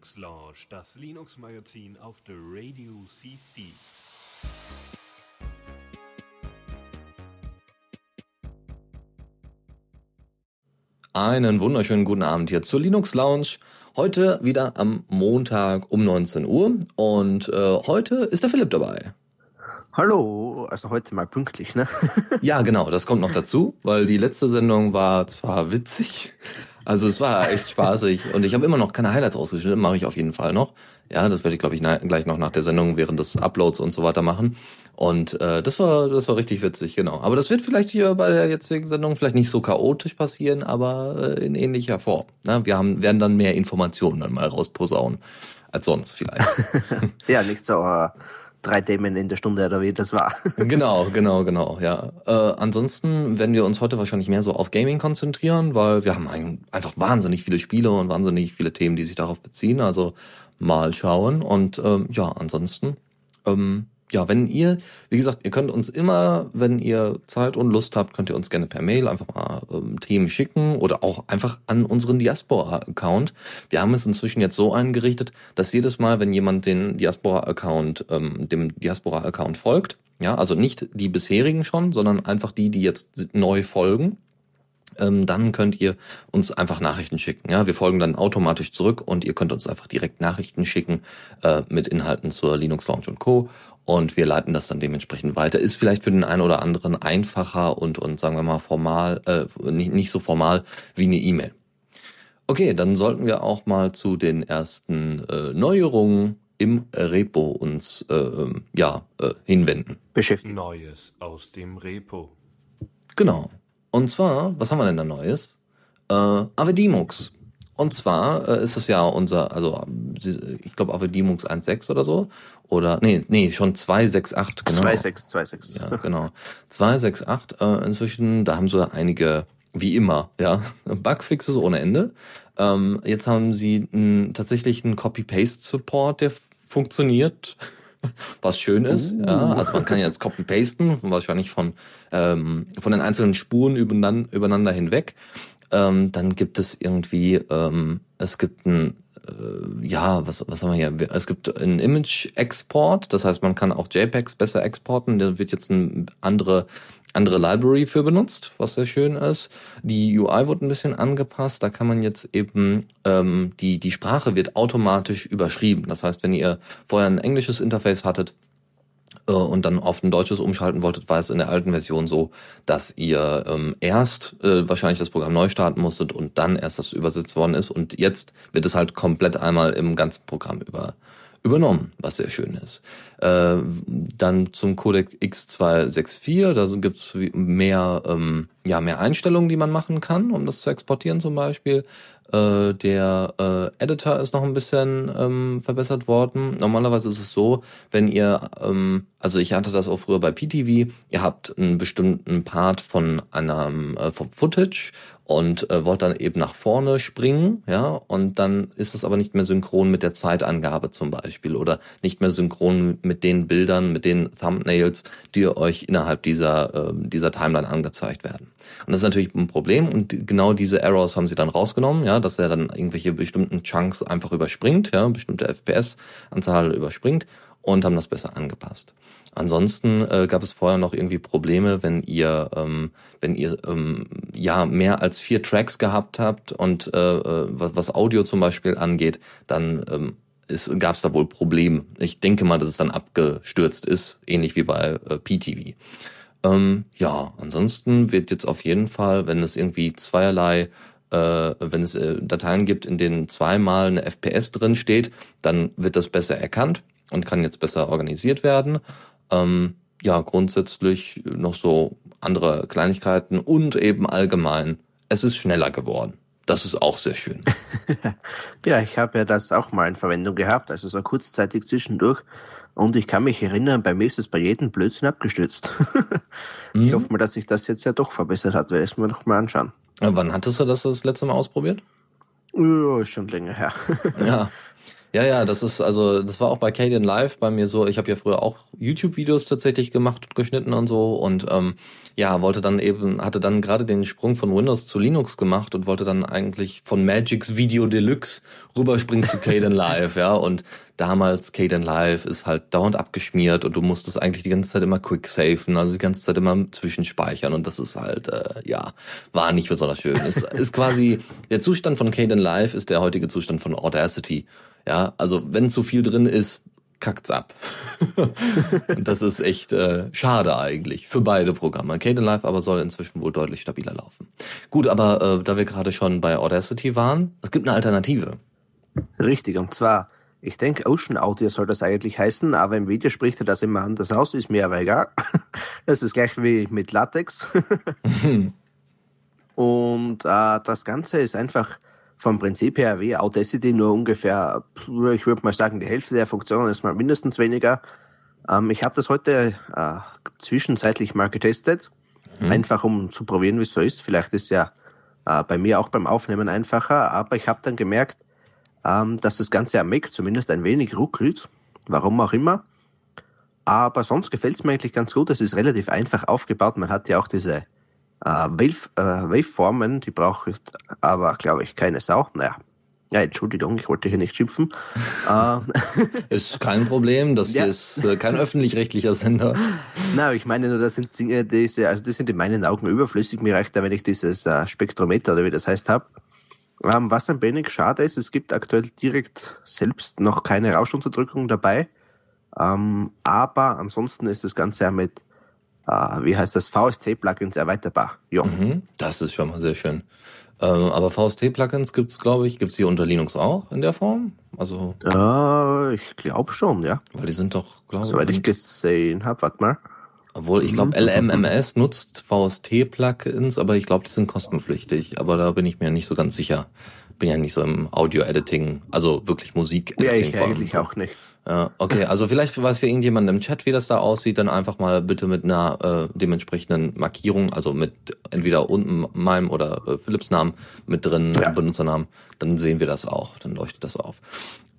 Linux Launch, das Linux Magazin auf der Radio CC. Einen wunderschönen guten Abend hier zur Linux Lounge. Heute wieder am Montag um 19 Uhr und äh, heute ist der Philipp dabei. Hallo, also heute mal pünktlich, ne? ja, genau, das kommt noch dazu, weil die letzte Sendung war zwar witzig, also es war echt spaßig und ich habe immer noch keine Highlights rausgeschnitten, mache ich auf jeden Fall noch. Ja, das werde ich glaube ich gleich noch nach der Sendung während des Uploads und so weiter machen. Und äh, das war das war richtig witzig, genau. Aber das wird vielleicht hier bei der jetzigen Sendung vielleicht nicht so chaotisch passieren, aber äh, in ähnlicher Form. Ne? Wir haben werden dann mehr Informationen dann mal rausposaunen als sonst vielleicht. ja, nicht so uh, drei Themen in der Stunde oder wie das war. genau, genau, genau, ja. Äh, ansonsten werden wir uns heute wahrscheinlich mehr so auf Gaming konzentrieren, weil wir haben ein, einfach wahnsinnig viele Spiele und wahnsinnig viele Themen, die sich darauf beziehen. Also mal schauen. Und ähm, ja, ansonsten ähm, ja, wenn ihr, wie gesagt, ihr könnt uns immer, wenn ihr Zeit und Lust habt, könnt ihr uns gerne per Mail einfach mal ähm, Themen schicken oder auch einfach an unseren Diaspora-Account. Wir haben es inzwischen jetzt so eingerichtet, dass jedes Mal, wenn jemand den Diaspora-Account, ähm, dem Diaspora-Account folgt, ja, also nicht die bisherigen schon, sondern einfach die, die jetzt neu folgen, ähm, dann könnt ihr uns einfach Nachrichten schicken. Ja, wir folgen dann automatisch zurück und ihr könnt uns einfach direkt Nachrichten schicken äh, mit Inhalten zur Linux Launch und Co und wir leiten das dann dementsprechend weiter. Ist vielleicht für den einen oder anderen einfacher und, und sagen wir mal formal, äh, nicht, nicht so formal wie eine E-Mail. Okay, dann sollten wir auch mal zu den ersten äh, Neuerungen im Repo uns äh, ähm, ja äh, hinwenden. Beschäftigen. Neues aus dem Repo. Genau. Und zwar, was haben wir denn da Neues? Äh, Avedimux und zwar äh, ist es ja unser, also ich glaube Avedimux 1.6 oder so. Oder nee, nee, schon 2.6.8, genau. 2.6, 2.6. Ja, genau. 2.6.8 äh, inzwischen, da haben sie einige, wie immer, ja, Bugfixes ohne Ende. Ähm, jetzt haben sie n, tatsächlich einen Copy-Paste-Support, der funktioniert was schön ist. Uh. Ja, also man kann jetzt copy-pasten, wahrscheinlich von, ähm, von den einzelnen Spuren übereinander, übereinander hinweg. Ähm, dann gibt es irgendwie, ähm, es gibt ein, ja, was, was haben wir hier? Es gibt einen Image-Export, das heißt, man kann auch JPEGs besser exporten. Da wird jetzt eine andere andere Library für benutzt, was sehr schön ist. Die UI wurde ein bisschen angepasst. Da kann man jetzt eben ähm, die die Sprache wird automatisch überschrieben. Das heißt, wenn ihr vorher ein englisches Interface hattet, äh, und dann auf ein deutsches umschalten wolltet, war es in der alten Version so, dass ihr ähm, erst äh, wahrscheinlich das Programm neu starten musstet und dann erst das übersetzt worden ist. Und jetzt wird es halt komplett einmal im ganzen Programm über, übernommen, was sehr schön ist. Äh, dann zum Codec X264, da gibt's mehr, ähm, ja, mehr Einstellungen, die man machen kann, um das zu exportieren zum Beispiel. Äh, der äh, Editor ist noch ein bisschen ähm, verbessert worden. Normalerweise ist es so, wenn ihr, ähm, also ich hatte das auch früher bei PTV, ihr habt einen bestimmten Part von einem äh, vom Footage und äh, wollt dann eben nach vorne springen, ja, und dann ist es aber nicht mehr synchron mit der Zeitangabe zum Beispiel oder nicht mehr synchron mit den Bildern, mit den Thumbnails, die euch innerhalb dieser, äh, dieser Timeline angezeigt werden. Und das ist natürlich ein Problem und genau diese Errors haben sie dann rausgenommen, ja, dass er dann irgendwelche bestimmten Chunks einfach überspringt, ja, bestimmte FPS-Anzahl überspringt und haben das besser angepasst. Ansonsten äh, gab es vorher noch irgendwie Probleme, wenn ihr, ähm, wenn ihr ähm, ja mehr als vier Tracks gehabt habt und äh, äh was Audio zum Beispiel angeht, dann ähm, gab es da wohl Probleme. Ich denke mal, dass es dann abgestürzt ist, ähnlich wie bei äh, PTV. Ähm, ja, ansonsten wird jetzt auf jeden Fall, wenn es irgendwie zweierlei äh, wenn es äh, Dateien gibt, in denen zweimal eine FPS drin steht, dann wird das besser erkannt und kann jetzt besser organisiert werden. Ähm, ja, grundsätzlich noch so andere Kleinigkeiten und eben allgemein, es ist schneller geworden. Das ist auch sehr schön. ja, ich habe ja das auch mal in Verwendung gehabt, also so kurzzeitig zwischendurch. Und ich kann mich erinnern, bei mir ist es bei jedem Blödsinn abgestürzt. mhm. Ich hoffe mal, dass sich das jetzt ja doch verbessert hat, werde ich es mir noch mal anschauen. Wann hattest du das das letzte Mal ausprobiert? Ja, ist schon länger her. ja. Ja, ja, das ist also, das war auch bei Caden Live bei mir so. Ich habe ja früher auch YouTube-Videos tatsächlich gemacht und geschnitten und so und ähm, ja, wollte dann eben, hatte dann gerade den Sprung von Windows zu Linux gemacht und wollte dann eigentlich von Magic's Video Deluxe rüberspringen zu Caden Live, ja. Und damals Caden Live ist halt dauernd abgeschmiert und du musstest eigentlich die ganze Zeit immer quick safen, also die ganze Zeit immer zwischenspeichern und das ist halt, äh, ja, war nicht besonders schön. Es ist quasi, der Zustand von Caden Live ist der heutige Zustand von Audacity. Ja, also wenn zu viel drin ist, kackt's ab. das ist echt äh, schade eigentlich für beide Programme. Caden Live aber soll inzwischen wohl deutlich stabiler laufen. Gut, aber äh, da wir gerade schon bei Audacity waren, es gibt eine Alternative. Richtig, und zwar, ich denke, Ocean Audio soll das eigentlich heißen, aber im Video spricht er das immer anders aus, ist mir aber egal. Das ist gleich wie mit Latex. und äh, das Ganze ist einfach vom Prinzip her wie Audacity nur ungefähr, ich würde mal sagen, die Hälfte der Funktionen ist mal mindestens weniger. Ähm, ich habe das heute äh, zwischenzeitlich mal getestet, mhm. einfach um zu probieren, wie es so ist. Vielleicht ist ja äh, bei mir auch beim Aufnehmen einfacher, aber ich habe dann gemerkt, ähm, dass das Ganze am Mac zumindest ein wenig ruckelt, warum auch immer. Aber sonst gefällt es mir eigentlich ganz gut. Es ist relativ einfach aufgebaut. Man hat ja auch diese Wave, äh, Waveformen, die braucht aber, glaube ich, keine Sau. Naja, ja, Entschuldigung, ich wollte hier nicht schimpfen. äh, ist kein Problem, das ja. ist äh, kein öffentlich-rechtlicher Sender. Nein, ich meine nur, das sind Dinge, diese, also die sind in meinen Augen überflüssig. Mir reicht da, wenn ich dieses äh, Spektrometer oder wie das heißt habe. Ähm, was ein wenig schade ist, es gibt aktuell direkt selbst noch keine Rauschunterdrückung dabei. Ähm, aber ansonsten ist das Ganze ja mit äh, wie heißt das, VST-Plugins erweiterbar. Ja. Mhm, das ist schon mal sehr schön. Ähm, aber VST-Plugins gibt's, glaube ich, gibt's die unter Linux auch in der Form? Also. Äh, ich glaube schon, ja. Weil die sind doch, glaube ich. Soweit ich gesehen habe, warte mal. Obwohl, ich glaube, LMMS nutzt VST-Plugins, aber ich glaube, die sind kostenpflichtig. Aber da bin ich mir nicht so ganz sicher bin ja nicht so im Audio-Editing, also wirklich Musik-Editing. Ja, ich eigentlich auch nicht. Ja, okay, also vielleicht weiß ja irgendjemand im Chat, wie das da aussieht, dann einfach mal bitte mit einer äh, dementsprechenden Markierung, also mit entweder unten meinem oder äh, Philips Namen mit drin, ja. Benutzernamen, dann sehen wir das auch, dann leuchtet das auf.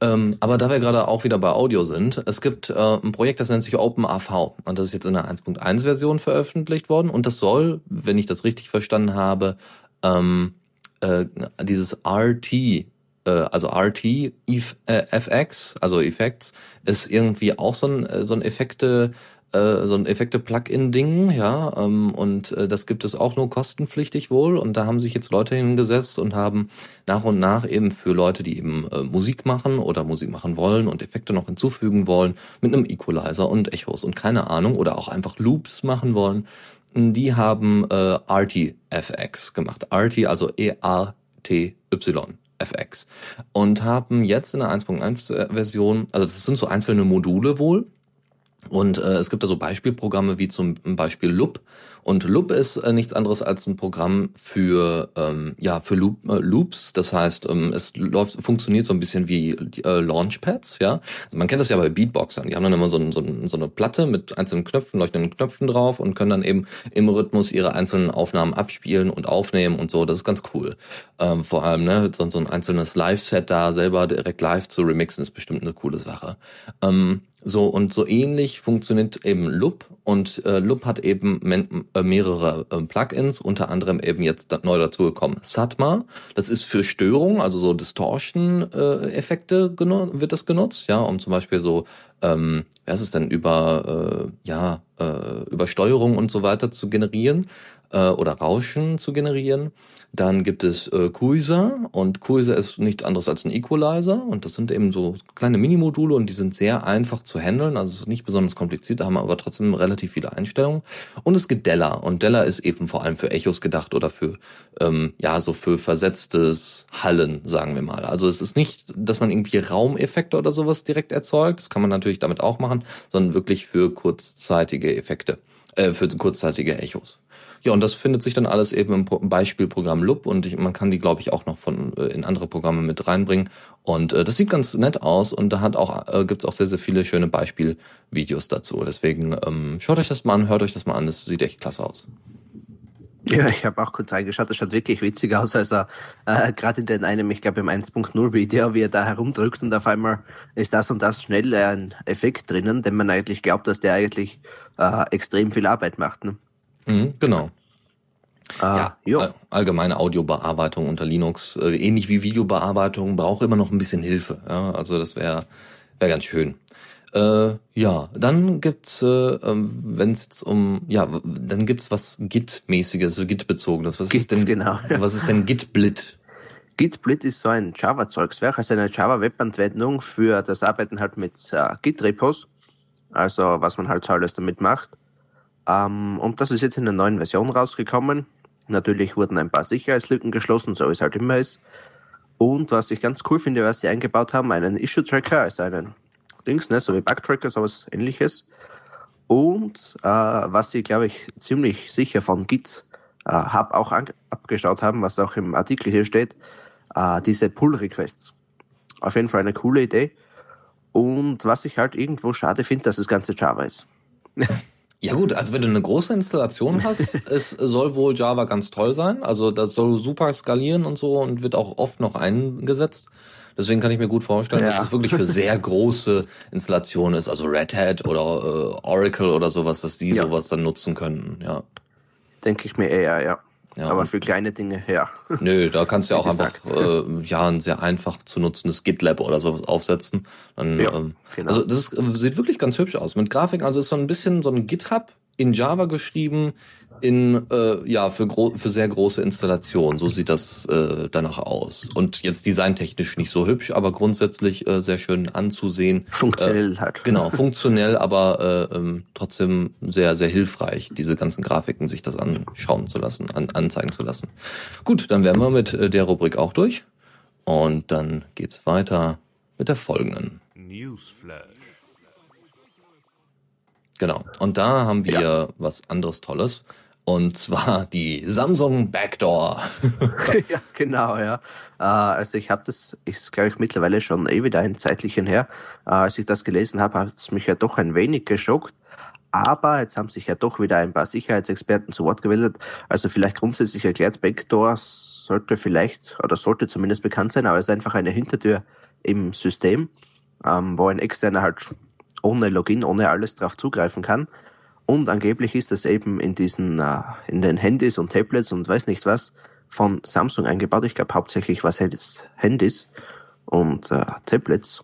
Ähm, aber da wir gerade auch wieder bei Audio sind, es gibt äh, ein Projekt, das nennt sich OpenAV und das ist jetzt in der 1.1 Version veröffentlicht worden und das soll, wenn ich das richtig verstanden habe, ähm, äh, dieses RT, äh, also RT äh, FX, also Effects, ist irgendwie auch so ein, äh, so ein Effekte, äh, so ein Effekte-Plugin-Ding, ja, ähm, und äh, das gibt es auch nur kostenpflichtig wohl. Und da haben sich jetzt Leute hingesetzt und haben nach und nach eben für Leute, die eben äh, Musik machen oder Musik machen wollen und Effekte noch hinzufügen wollen, mit einem Equalizer und Echos und keine Ahnung, oder auch einfach Loops machen wollen, die haben äh, RTFX gemacht. RT, also E-A-T-Y. FX. Und haben jetzt in der 1.1 Version, also das sind so einzelne Module wohl, und äh, es gibt da so Beispielprogramme wie zum Beispiel Loop. Und Loop ist äh, nichts anderes als ein Programm für ähm, ja für Loop, äh, Loops. Das heißt, ähm, es läuft funktioniert so ein bisschen wie äh, Launchpads. Ja, also man kennt das ja bei Beatboxern. Die haben dann immer so, ein, so, ein, so eine Platte mit einzelnen Knöpfen, leuchtenden Knöpfen drauf und können dann eben im Rhythmus ihre einzelnen Aufnahmen abspielen und aufnehmen und so. Das ist ganz cool. Ähm, vor allem ne so, so ein einzelnes Live-Set da selber direkt live zu remixen ist bestimmt eine coole Sache. Ähm, so, und so ähnlich funktioniert eben Loop und äh, Loop hat eben äh, mehrere äh, Plugins, unter anderem eben jetzt neu dazugekommen Satma. Das ist für Störungen, also so Distortion-Effekte wird das genutzt, ja, um zum Beispiel so, ähm, was ist denn, über, äh, ja, äh, über Steuerung und so weiter zu generieren äh, oder Rauschen zu generieren. Dann gibt es äh, Quasar und Quasar ist nichts anderes als ein Equalizer und das sind eben so kleine Minimodule und die sind sehr einfach zu handeln, also nicht besonders kompliziert, da haben wir aber trotzdem relativ viele Einstellungen. Und es gibt Della und Della ist eben vor allem für Echos gedacht oder für ähm, ja so für versetztes Hallen, sagen wir mal. Also es ist nicht, dass man irgendwie Raumeffekte oder sowas direkt erzeugt, das kann man natürlich damit auch machen, sondern wirklich für kurzzeitige Effekte, äh, für kurzzeitige Echos. Ja, und das findet sich dann alles eben im Beispielprogramm Loop und ich, man kann die, glaube ich, auch noch von äh, in andere Programme mit reinbringen. Und äh, das sieht ganz nett aus und da hat auch äh, gibt's auch sehr, sehr viele schöne Beispielvideos dazu. Deswegen ähm, schaut euch das mal an, hört euch das mal an, das sieht echt klasse aus. Ja, ich habe auch kurz reingeschaut, das schaut wirklich witzig aus. Also äh, gerade in den einem, ich glaube im 1.0 Video, wie er da herumdrückt und auf einmal ist das und das schnell ein Effekt drinnen, den man eigentlich glaubt, dass der eigentlich äh, extrem viel Arbeit macht. Ne? Mhm, genau. Ah, ja, jo. all- allgemeine Audiobearbeitung unter Linux, äh, ähnlich wie Videobearbeitung, braucht immer noch ein bisschen Hilfe. Ja, also das wäre wär ganz schön. Äh, ja, dann gibt's, äh, wenn es jetzt um, ja, dann gibt's was Git-mäßiges, so Git-bezogenes. Was Git, ist denn, genau, ja. was ist denn Git-Blit? Gitblit ist so ein Java-Zeugswerk, also eine Java-Webanwendung für das Arbeiten halt mit äh, Git-Repos, also was man halt so alles damit macht. Ähm, und das ist jetzt in der neuen Version rausgekommen. Natürlich wurden ein paar Sicherheitslücken geschlossen, so wie es halt immer ist. Und was ich ganz cool finde, was sie eingebaut haben, einen Issue-Tracker, also einen Dings, ne, so wie Bug-Tracker, sowas ähnliches. Und äh, was sie, glaube ich, ziemlich sicher von Git äh, Hub auch abgeschaut haben, was auch im Artikel hier steht, äh, diese Pull-Requests. Auf jeden Fall eine coole Idee. Und was ich halt irgendwo schade finde, dass das ganze Java ist. Ja gut, also wenn du eine große Installation hast, es soll wohl Java ganz toll sein. Also das soll super skalieren und so und wird auch oft noch eingesetzt. Deswegen kann ich mir gut vorstellen, dass Ja. es wirklich für sehr große Installationen ist, also Red Hat oder äh, Oracle oder sowas, dass die Ja. sowas dann nutzen könnten. Ja, Denke ich mir eher, ja. Ja, Aber für kleine Dinge, ja. nö, da kannst du ja auch einfach äh, ja ein sehr einfach zu nutzendes GitLab oder sowas aufsetzen. Dann, Ja, ähm, genau. Also das ist, äh, sieht wirklich ganz hübsch aus mit Grafik. Also ist so ein bisschen so ein GitHub in Java geschrieben in äh, ja für gro für sehr große Installationen. So sieht das äh, danach aus. Und jetzt designtechnisch nicht so hübsch, aber grundsätzlich äh, sehr schön anzusehen. Funktionell halt. Genau, funktionell, aber äh, ähm, trotzdem sehr, sehr hilfreich, diese ganzen Grafiken sich das anschauen zu lassen, an, anzeigen zu lassen. Gut, dann wären wir mit äh, der Rubrik auch durch. Und dann geht's weiter mit der folgenden. Newsflash. Genau. Und da haben wir was anderes Tolles. Und zwar die Samsung Backdoor. ja, genau, ja. Äh, also ich habe das, ist glaube ich mittlerweile schon eh wieder ein zeitlichen her. Äh, als ich das gelesen habe, hat es mich ja doch ein wenig geschockt. Aber jetzt haben sich ja doch wieder ein paar Sicherheitsexperten zu Wort gemeldet. Also vielleicht grundsätzlich erklärt, Backdoor sollte vielleicht oder sollte zumindest bekannt sein, aber es ist einfach eine Hintertür im System, ähm, wo ein externer halt ohne Login, ohne alles drauf zugreifen kann. Und angeblich ist das eben in diesen, äh, in den Handys und Tablets und weiß nicht was von Samsung eingebaut. Ich glaube hauptsächlich was Handys, Handys und äh, Tablets.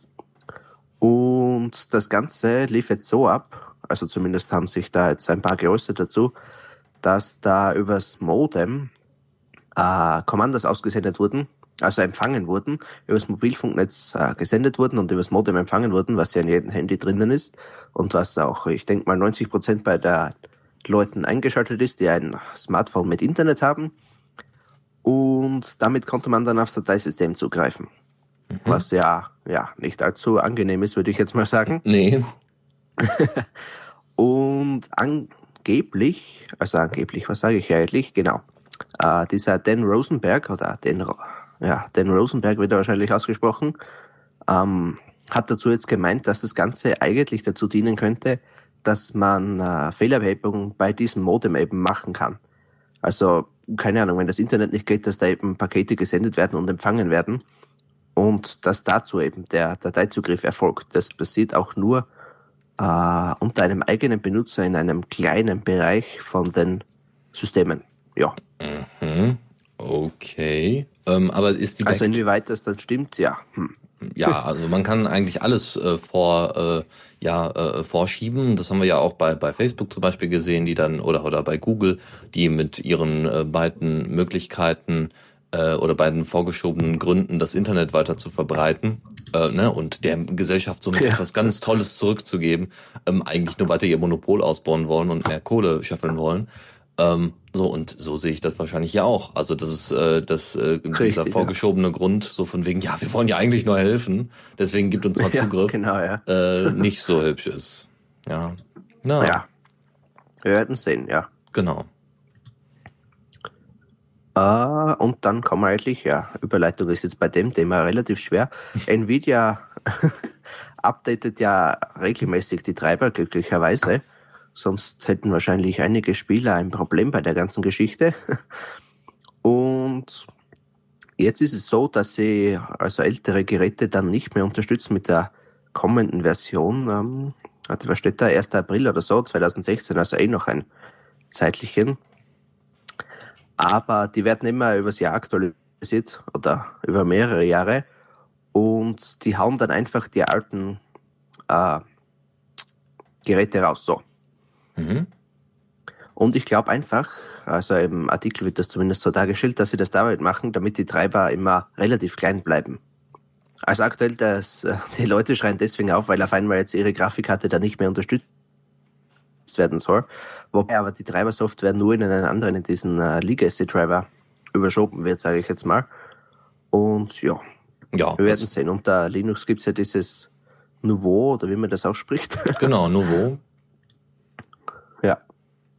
Und das Ganze lief jetzt so ab, also zumindest haben sich da jetzt ein paar geäußert dazu, dass da übers Modem äh, Kommandos ausgesendet wurden, also empfangen wurden, übers Mobilfunknetz äh, gesendet wurden und übers Modem empfangen wurden, was ja in jedem Handy drinnen ist und was auch, ich denke mal, 90 Prozent bei der Leuten eingeschaltet ist, die ein Smartphone mit Internet haben. Und damit konnte man dann aufs Dateisystem zugreifen. Was ja, ja, nicht allzu angenehm ist, würde ich jetzt mal sagen. Nee. Und angeblich, also angeblich, was sage ich eigentlich? Genau. Äh, dieser Dan Rosenberg, oder Dan, Ro- ja, Dan Rosenberg wird er wahrscheinlich ausgesprochen, ähm, hat dazu jetzt gemeint, dass das Ganze eigentlich dazu dienen könnte, dass man äh, Fehlerbehebung bei diesem Modem eben machen kann. Also, keine Ahnung, wenn das Internet nicht geht, dass da eben Pakete gesendet werden und empfangen werden und dass dazu eben der Dateizugriff erfolgt. Das passiert auch nur äh, unter einem eigenen Benutzer in einem kleinen Bereich von den Systemen. Ja, Hm. Okay. Ähm, aber ist die also inwieweit das dann stimmt, ja. Hm. Ja, also man kann eigentlich alles äh, vor, äh, ja, äh, vorschieben. Das haben wir ja auch bei, bei Facebook zum Beispiel gesehen, die dann, oder, oder bei Google, die mit ihren äh, beiden Möglichkeiten äh, oder beiden vorgeschobenen Gründen, das Internet weiter zu verbreiten äh, ne, und der Gesellschaft somit Ja. etwas ganz Tolles zurückzugeben, ähm, eigentlich nur weiter ihr Monopol ausbauen wollen und mehr Kohle scheffeln wollen. Ähm, so, und so sehe ich das wahrscheinlich ja auch. Also, das ist äh, das, äh, dieser Richtig, ja. vorgeschobene Grund, so von wegen, ja, wir wollen ja eigentlich nur helfen, deswegen gibt uns mal Ja, Zugriff, genau, ja. äh, nicht so hübsch ist. Ja. Na, Ja. Wir werden sehen, ja. genau. Äh, und dann kommen wir eigentlich, ja, Überleitung ist jetzt bei dem Thema relativ schwer. Nvidia updatet ja regelmäßig die Treiber, glücklicherweise, sonst hätten wahrscheinlich einige Spieler ein Problem bei der ganzen Geschichte. Und jetzt ist es so, dass sie also ältere Geräte dann nicht mehr unterstützen mit der kommenden Version. Ähm, was steht da? 1. April oder so, 2016, also eh noch ein zeitlichen. Aber die werden immer übers Jahr aktualisiert oder über mehrere Jahre. Und die hauen dann einfach die alten äh, Geräte raus. So. Mhm. Und ich glaube einfach, also im Artikel wird das zumindest so dargestellt, dass sie das damit machen, damit die Treiber immer relativ klein bleiben. Also aktuell, das, äh, die Leute schreien deswegen auf, weil auf einmal jetzt ihre Grafikkarte da nicht mehr unterstützt werden soll. Wobei aber die Treibersoftware nur in einen anderen, in diesen uh, Legacy-Driver überschoben wird, sage ich jetzt mal. Und ja, ja wir werden sehen. Unter Linux gibt es ja dieses Nouveau, oder wie man das ausspricht. Genau, Nouveau.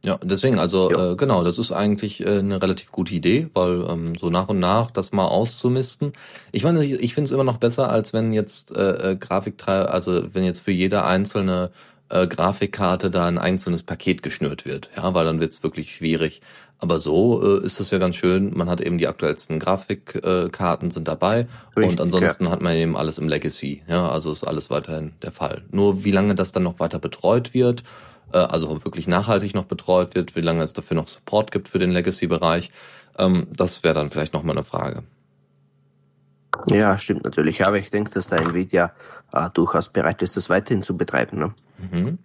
Ja. Deswegen, also ja. äh, genau, das ist eigentlich äh, eine relativ gute Idee, weil ähm, so nach und nach das mal auszumisten. Ich meine, ich, ich finde es immer noch besser, als wenn jetzt äh, äh, Grafiktreiber, also wenn jetzt für jede einzelne äh, Grafikkarte da ein einzelnes Paket geschnürt wird, ja, weil dann wird es wirklich schwierig. Aber so äh, ist es ja ganz schön. Man hat eben die aktuellsten Grafikkarten äh, sind dabei Richtig, und ansonsten ja. hat man eben alles im Legacy. Ja, also ist alles weiterhin der Fall. Nur wie lange das dann noch weiter betreut wird, also wirklich nachhaltig noch betreut wird, wie lange es dafür noch Support gibt für den Legacy-Bereich, ähm, das wäre dann vielleicht nochmal eine Frage. Ja, stimmt natürlich. Aber ich denke, dass da Nvidia äh, durchaus bereit ist, das weiterhin zu betreiben. Ne? Mhm.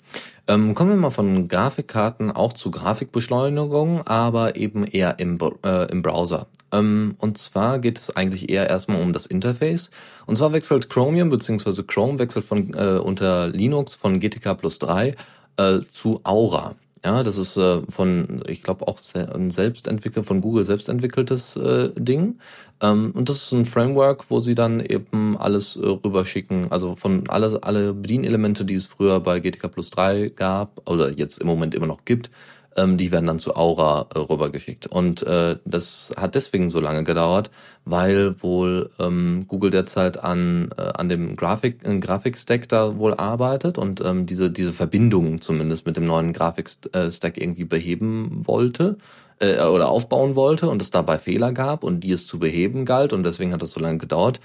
Ähm, kommen wir mal von Grafikkarten auch zu Grafikbeschleunigung, aber eben eher im, äh, im Browser. Ähm, und zwar geht es eigentlich eher erstmal um das Interface. Und zwar wechselt Chromium bzw. Chrome wechselt von äh, unter Linux von GTK plus 3 äh, zu Aura. Ja, das ist äh, von, ich glaube auch selbst entwickelt, von Google selbst entwickeltes äh, Ding. Ähm, und das ist ein Framework, wo sie dann eben alles äh, rüberschicken. Also von alle, alle Bedienelemente, die es früher bei GTK Plus 3 gab, oder jetzt im Moment immer noch gibt, ähm, die werden dann zu Aura äh, rübergeschickt. Und äh, das hat deswegen so lange gedauert, weil wohl ähm, Google derzeit an, äh, an dem Grafik, äh, Grafikstack da wohl arbeitet und ähm, diese, diese Verbindung zumindest mit dem neuen Grafikstack irgendwie beheben wollte äh, oder aufbauen wollte und es dabei Fehler gab und die es zu beheben galt und deswegen hat das so lange gedauert.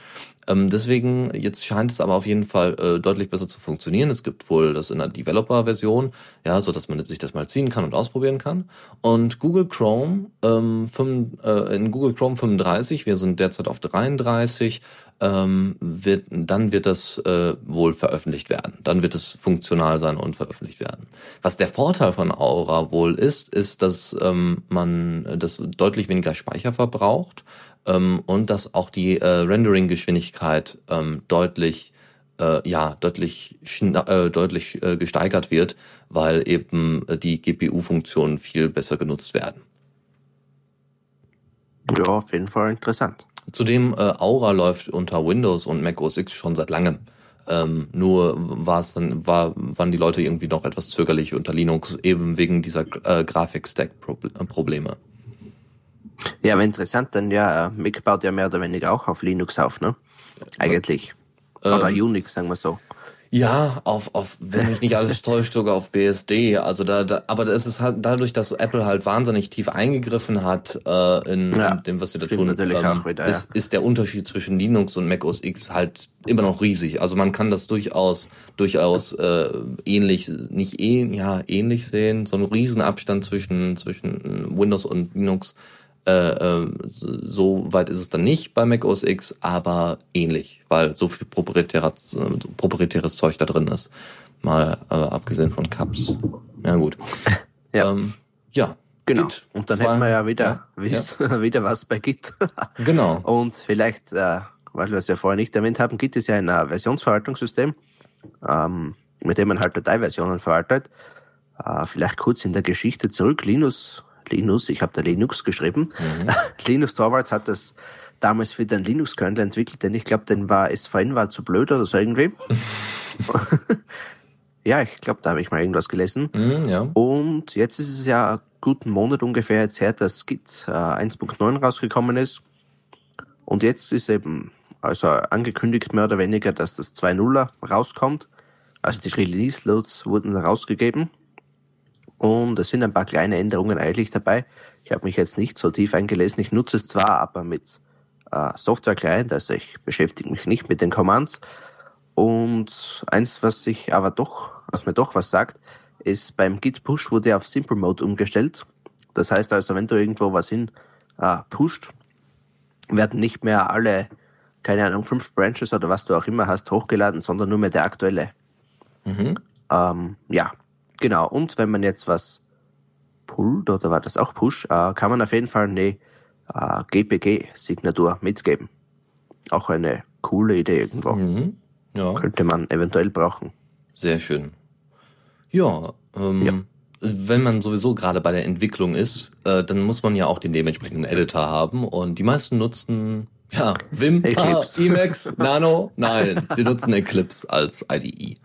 Ähm, deswegen, jetzt scheint es aber auf jeden Fall äh, deutlich besser zu funktionieren. Es gibt wohl das in der Developer-Version, ja, so dass man sich das mal ziehen kann und ausprobieren kann. Und Google Chrome, ähm, 5, äh, in Google Chrome 35, wir sind derzeit auf 33, ähm, wird, dann wird das äh, wohl veröffentlicht werden. Dann wird es funktional sein und veröffentlicht werden. Was der Vorteil von Aura wohl ist, ist, dass ähm, man das deutlich weniger Speicher verbraucht ähm, und dass auch die äh, Rendering-Geschwindigkeit ähm, deutlich äh, ja deutlich äh, deutlich äh, gesteigert wird, weil eben äh, die GPU-Funktionen viel besser genutzt werden. Ja, auf jeden Fall interessant. Zudem äh, Aura läuft unter Windows und Mac OS X schon seit langem. Ähm, nur war es dann, war, waren die Leute irgendwie noch etwas zögerlich unter Linux, eben wegen dieser äh, Grafik-Stack-Probleme. Ja, aber interessant, denn ja, äh, Mac baut ja mehr oder weniger auch auf Linux auf, ne? Eigentlich. Oder ähm, Unix, sagen wir so. Ja, auf, auf, wenn mich nicht alles täuscht, sogar auf BSD. Also da, da aber da ist es halt dadurch, dass Apple halt wahnsinnig tief eingegriffen hat äh, in, ja, in dem, was sie da tun, ähm, wieder, ja. ist, ist der Unterschied zwischen Linux und Mac OS X halt immer noch riesig. Also man kann das durchaus, durchaus äh, ähnlich, nicht eh, ja ähnlich sehen. So ein Riesenabstand zwischen zwischen Windows und Linux äh, äh, so weit ist es dann nicht bei Mac OS X, aber ähnlich, weil so viel proprietäres, proprietäres Zeug da drin ist. Mal äh, abgesehen von Cups. Ja, gut. Ja. Ähm, ja. Genau. Git. Und dann Zwei, hätten wir ja wieder, ja, ja. wieder was bei Git. genau. Und vielleicht, äh, weil wir es ja vorher nicht erwähnt haben, Git ist ja ein äh, Versionsverwaltungssystem, ähm, mit dem man halt Dateiversionen verwaltet. Vielleicht kurz in der Geschichte zurück. Linus Linus, ich habe da Linux geschrieben. Mhm. Linus Torvalds hat das damals für den Linux-Kernel entwickelt, denn ich glaube, den war SVN war zu blöd oder so irgendwie. ja, ich glaube, da habe ich mal irgendwas gelesen. Mhm, ja. Und jetzt ist es ja einen guten Monat ungefähr jetzt her, dass Git äh, 1.9 rausgekommen ist. Und jetzt ist eben also angekündigt mehr oder weniger, dass das 2.0er rauskommt. Also die Release-Loads wurden rausgegeben. Und es sind ein paar kleine Änderungen eigentlich dabei. Ich habe mich jetzt nicht so tief eingelesen. Ich nutze es zwar, aber mit äh, Software Client, also ich beschäftige mich nicht mit den Commands. Und eins, was ich aber doch, was mir doch was sagt, ist beim Git Push wurde auf Simple Mode umgestellt. Das heißt also, wenn du irgendwo was hin äh, pusht, werden nicht mehr alle, keine Ahnung, fünf Branches oder was du auch immer hast, hochgeladen, sondern nur mehr der aktuelle. Mhm. Ähm, ja, genau. Und wenn man jetzt was pullt, oder war das auch Push, äh, kann man auf jeden Fall eine äh, GPG-Signatur mitgeben. Auch eine coole Idee irgendwo. Mhm. Ja, Könnte man eventuell brauchen. sehr schön. Ja, ähm, Ja. wenn man sowieso gerade bei der Entwicklung ist, äh, dann muss man ja auch den dementsprechenden Editor haben. Und die meisten nutzen ja Vim, Eclipse. Emacs, Nano. Nein, sie nutzen Eclipse als IDE.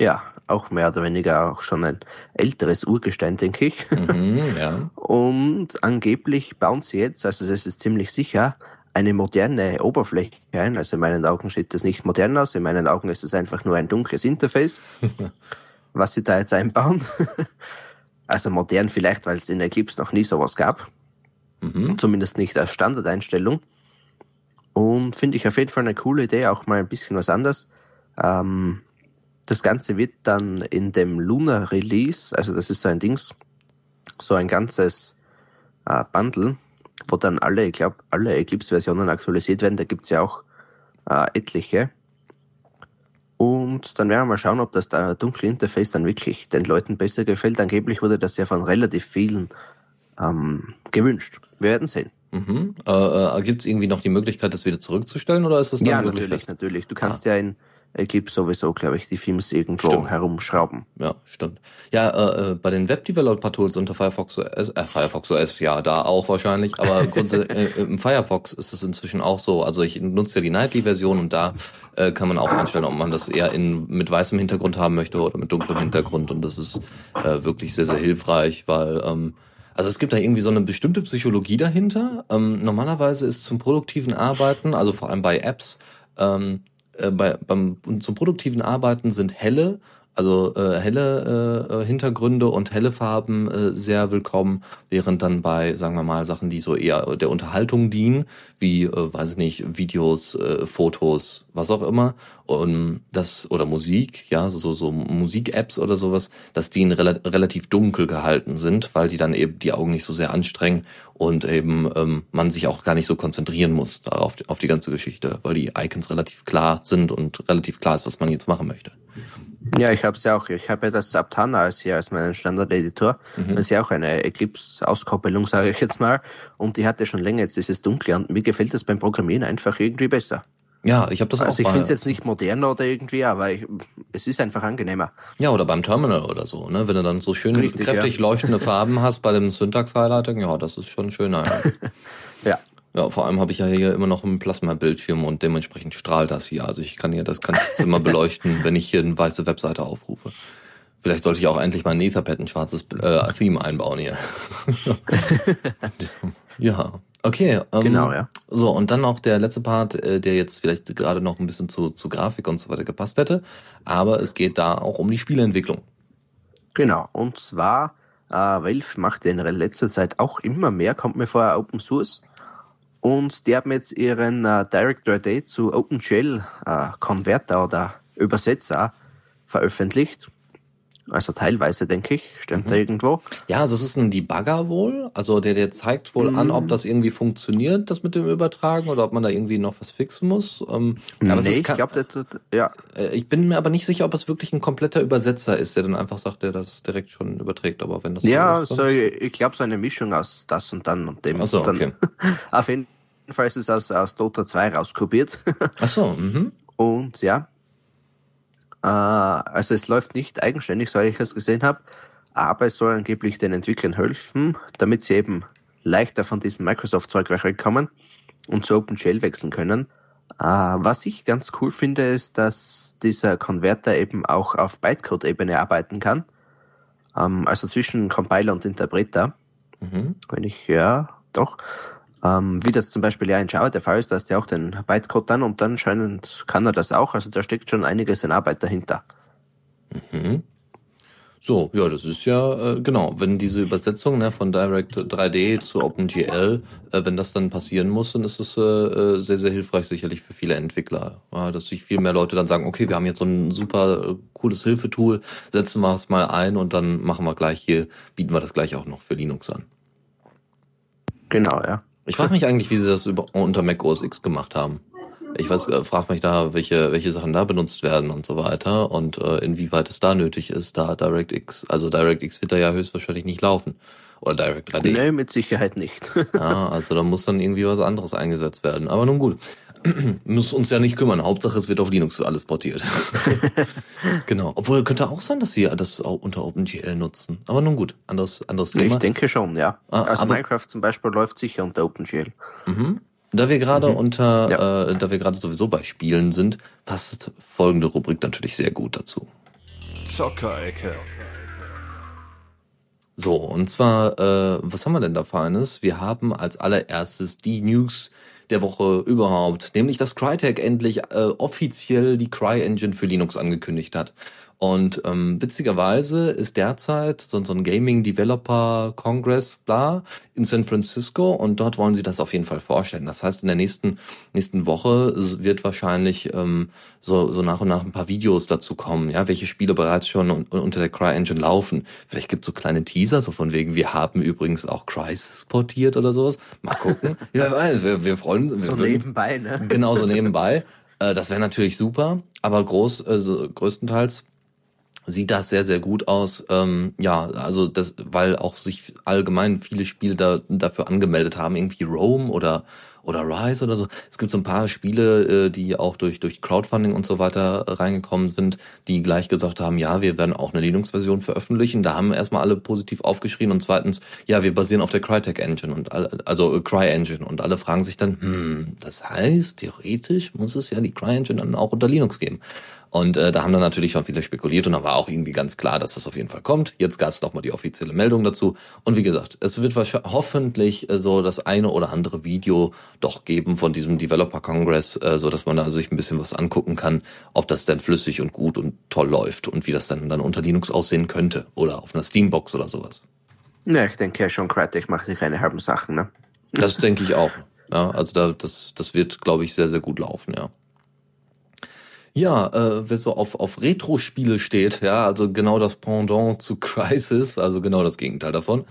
Ja, auch mehr oder weniger auch schon ein älteres Urgestein, denke ich. Mhm, ja. Und angeblich bauen sie jetzt, also es ist ziemlich sicher, eine moderne Oberfläche ein. Also in meinen Augen sieht das nicht modern aus. In meinen Augen ist es einfach nur ein dunkles Interface, was sie da jetzt einbauen. also modern vielleicht, weil es in Eclipse noch nie sowas gab. Mhm. Zumindest nicht als Standardeinstellung. Und finde ich auf jeden Fall eine coole Idee, auch mal ein bisschen was anderes. Ähm, das Ganze wird dann in dem Lunar Release, also das ist so ein Dings, so ein ganzes äh, Bundle, wo dann alle, ich glaube, alle Eclipse-Versionen aktualisiert werden. Da gibt's ja auch äh, etliche. Und dann werden wir mal schauen, ob das da dunkle Interface dann wirklich den Leuten besser gefällt. Angeblich wurde das ja von relativ vielen ähm, gewünscht. Wir werden sehen. Mhm. Äh, äh, Gibt es irgendwie noch die Möglichkeit, das wieder zurückzustellen oder ist das dann Ja, wirklich natürlich, fest? natürlich. Du kannst ja in Eclipse sowieso, glaube ich, die Themes irgendwo Stimmt. herumschrauben. Ja, stimmt. Ja, äh, äh, bei den Web-Developer-Tools unter Firefox OS, äh, Firefox OS, ja, da auch wahrscheinlich, aber grundsätzlich äh, im Firefox ist es inzwischen auch so. Also ich nutze ja die Nightly-Version und da äh, kann man auch einstellen, ob man das eher in mit weißem Hintergrund haben möchte oder mit dunklem Hintergrund und das ist äh, wirklich sehr, sehr hilfreich, weil ähm, also es gibt da irgendwie so eine bestimmte Psychologie dahinter. Ähm, normalerweise ist zum produktiven Arbeiten, also vor allem bei Apps, ähm, äh, bei, beim, zum produktiven Arbeiten sind helle, also äh, helle äh, äh, Hintergründe und helle Farben äh, sehr willkommen, während dann bei, sagen wir mal, Sachen, die so eher der Unterhaltung dienen, wie, äh, weiß ich nicht, Videos, äh, Fotos, was auch immer, und das oder Musik, ja, so so, Musik-Apps oder sowas, dass die in rela relativ dunkel gehalten sind, weil die dann eben die Augen nicht so sehr anstrengen und eben ähm, man sich auch gar nicht so konzentrieren muss darauf auf die ganze Geschichte, weil die Icons relativ klar sind und relativ klar ist, was man jetzt machen möchte. Ja, ich habe es ja auch. Ich habe ja das Aptana als hier als meinen Standard-Editor. Das ist ja auch eine Eclipse-Auskoppelung, sage ich jetzt mal. Und die hatte schon länger jetzt dieses Dunkle. Und mir gefällt das beim Programmieren einfach irgendwie besser. Ja, ich habe das Also auch ich bei, finde es jetzt nicht moderner oder irgendwie, aber ich, es ist einfach angenehmer. ja oder beim Terminal oder so, ne, wenn du dann so schön Richtig, kräftig ja. leuchtende Farben hast bei dem Syntax-Highlighting, ja, das ist schon schöner. Ja. Ja. Vor allem habe ich ja hier immer noch einen Plasma-Bildschirm und dementsprechend strahlt das hier. Also ich kann hier das ganze Zimmer beleuchten, wenn ich hier eine weiße Webseite aufrufe. Vielleicht sollte ich auch endlich mal ein Etherpad, ein schwarzes äh, Theme einbauen hier. ja, okay. Ähm, Genau, ja. So, und dann noch der letzte Part, äh, der jetzt vielleicht gerade noch ein bisschen zu, zu Grafik und so weiter gepasst hätte. Aber es geht da auch um die Spieleentwicklung. Genau. Und zwar, äh, Valve macht in letzter Zeit auch immer mehr, kommt mir vor, Open Source. Und die haben jetzt ihren äh, Director Day zu OpenGL äh, Converter oder Übersetzer veröffentlicht. Also teilweise, denke ich, stimmt da irgendwo. Ja, also es ist ein Debugger wohl. Also der, der zeigt wohl an, ob das irgendwie funktioniert, das mit dem Übertragen, oder ob man da irgendwie noch was fixen muss. Ähm, aber nee, ist ich glaube, ja, äh, ich bin mir aber nicht sicher, ob es wirklich ein kompletter Übersetzer ist, der dann einfach sagt, der das direkt schon überträgt. Aber wenn das so ja, ist, so, ich glaube, so eine Mischung aus das und dann und dem. Ach so, dann, okay. Auf jeden Fall ist es aus, aus Dota 2 rauskopiert. Ach so, mhm. Und ja, äh, also es läuft nicht eigenständig, soweit ich es gesehen habe, aber es soll angeblich den Entwicklern helfen, damit sie eben leichter von diesem Microsoft-Zeug wegkommen und zu OpenGL wechseln können. Äh, was ich ganz cool finde, ist, dass dieser Konverter eben auch auf Bytecode-Ebene arbeiten kann. Ähm, also zwischen Compiler und Interpreter. Mhm. Wenn ich, ja, doch. Ähm, wie das zum Beispiel ja in Java der Fall ist, da du ja auch den Bytecode dann und dann scheinend kann er das auch. Also da steckt schon einiges in Arbeit dahinter. Mhm. So, ja, das ist ja, äh, genau, wenn diese Übersetzung ne, von Direct 3D zu OpenGL, äh, wenn das dann passieren muss, dann ist es äh, äh, sehr, sehr hilfreich sicherlich für viele Entwickler, ja, dass sich viel mehr Leute dann sagen, okay, wir haben jetzt so ein super äh, cooles Hilfetool, setzen wir es mal ein und dann machen wir gleich hier, bieten wir das gleich auch noch für Linux an. Genau, ja. Ich frage mich eigentlich, wie sie das über, unter Mac OS X gemacht haben. Ich weiß, äh, frage mich da, welche, welche Sachen da benutzt werden und so weiter und äh, inwieweit es da nötig ist, da DirectX, also DirectX wird da ja höchstwahrscheinlich nicht laufen. Oder Direct 3D. Nee, mit Sicherheit nicht. ja, also da muss dann irgendwie was anderes eingesetzt werden. Aber nun gut. muss uns ja nicht kümmern. Hauptsache, es wird auf Linux alles portiert. genau. Obwohl, könnte auch sein, dass sie das auch unter OpenGL nutzen. Aber nun gut, anderes, anderes Thema. Ich denke schon, ja. Ah, also Minecraft zum Beispiel läuft sicher unter OpenGL. Mhm. Da wir gerade mhm. unter, ja. äh, da wir gerade sowieso bei Spielen sind, passt folgende Rubrik natürlich sehr gut dazu. Zockerecke. So, und zwar, äh, was haben wir denn da Feines? Wir haben als allererstes die News der Woche überhaupt, nämlich dass Crytek endlich äh, offiziell die CryEngine für Linux angekündigt hat. Und ähm, witzigerweise ist derzeit so, so ein Gaming Developer Congress, bla, in San Francisco und dort wollen sie das auf jeden Fall vorstellen. Das heißt, in der nächsten, nächsten Woche wird wahrscheinlich ähm, so, so nach und nach ein paar Videos dazu kommen, ja, welche Spiele bereits schon un unter der CryEngine laufen. Vielleicht gibt es so kleine Teaser, so von wegen, wir haben übrigens auch Crysis portiert oder sowas. Mal gucken. ja, weiß, wir, wir freuen uns. So wir, nebenbei, ne? Genau, so nebenbei. Äh, das wäre natürlich super, aber groß, also größtenteils sieht das sehr, sehr gut aus. Ähm, ja, also das, weil auch sich allgemein viele Spiele da, dafür angemeldet haben, irgendwie Rome oder oder Rise oder so. Es gibt so ein paar Spiele, äh, die auch durch durch Crowdfunding und so weiter reingekommen sind, die gleich gesagt haben, ja, wir werden auch eine Linux-Version veröffentlichen. Da haben erstmal alle positiv aufgeschrien und zweitens, ja, wir basieren auf der Crytek Engine und also Cry Engine und alle fragen sich dann, hm, das heißt, theoretisch muss es ja die Cry Engine dann auch unter Linux geben. Und äh, da haben dann natürlich schon viele spekuliert und da war auch irgendwie ganz klar, dass das auf jeden Fall kommt. Jetzt gab es nochmal die offizielle Meldung dazu. Und wie gesagt, es wird hoffentlich äh, so das eine oder andere Video doch geben von diesem Developer Congress, äh, so dass man da sich ein bisschen was angucken kann, ob das denn flüssig und gut und toll läuft und wie das dann dann unter Linux aussehen könnte oder auf einer Steambox oder sowas. Ja, ich denke ja schon, Crytek macht sich keine halben Sachen, ne? Das denke ich auch. Ja, also da, das, das wird, glaube ich, sehr, sehr gut laufen, ja. Ja, äh, wer so auf, auf Retro-Spiele steht, ja, also genau das Pendant zu Crisis, also genau das Gegenteil davon,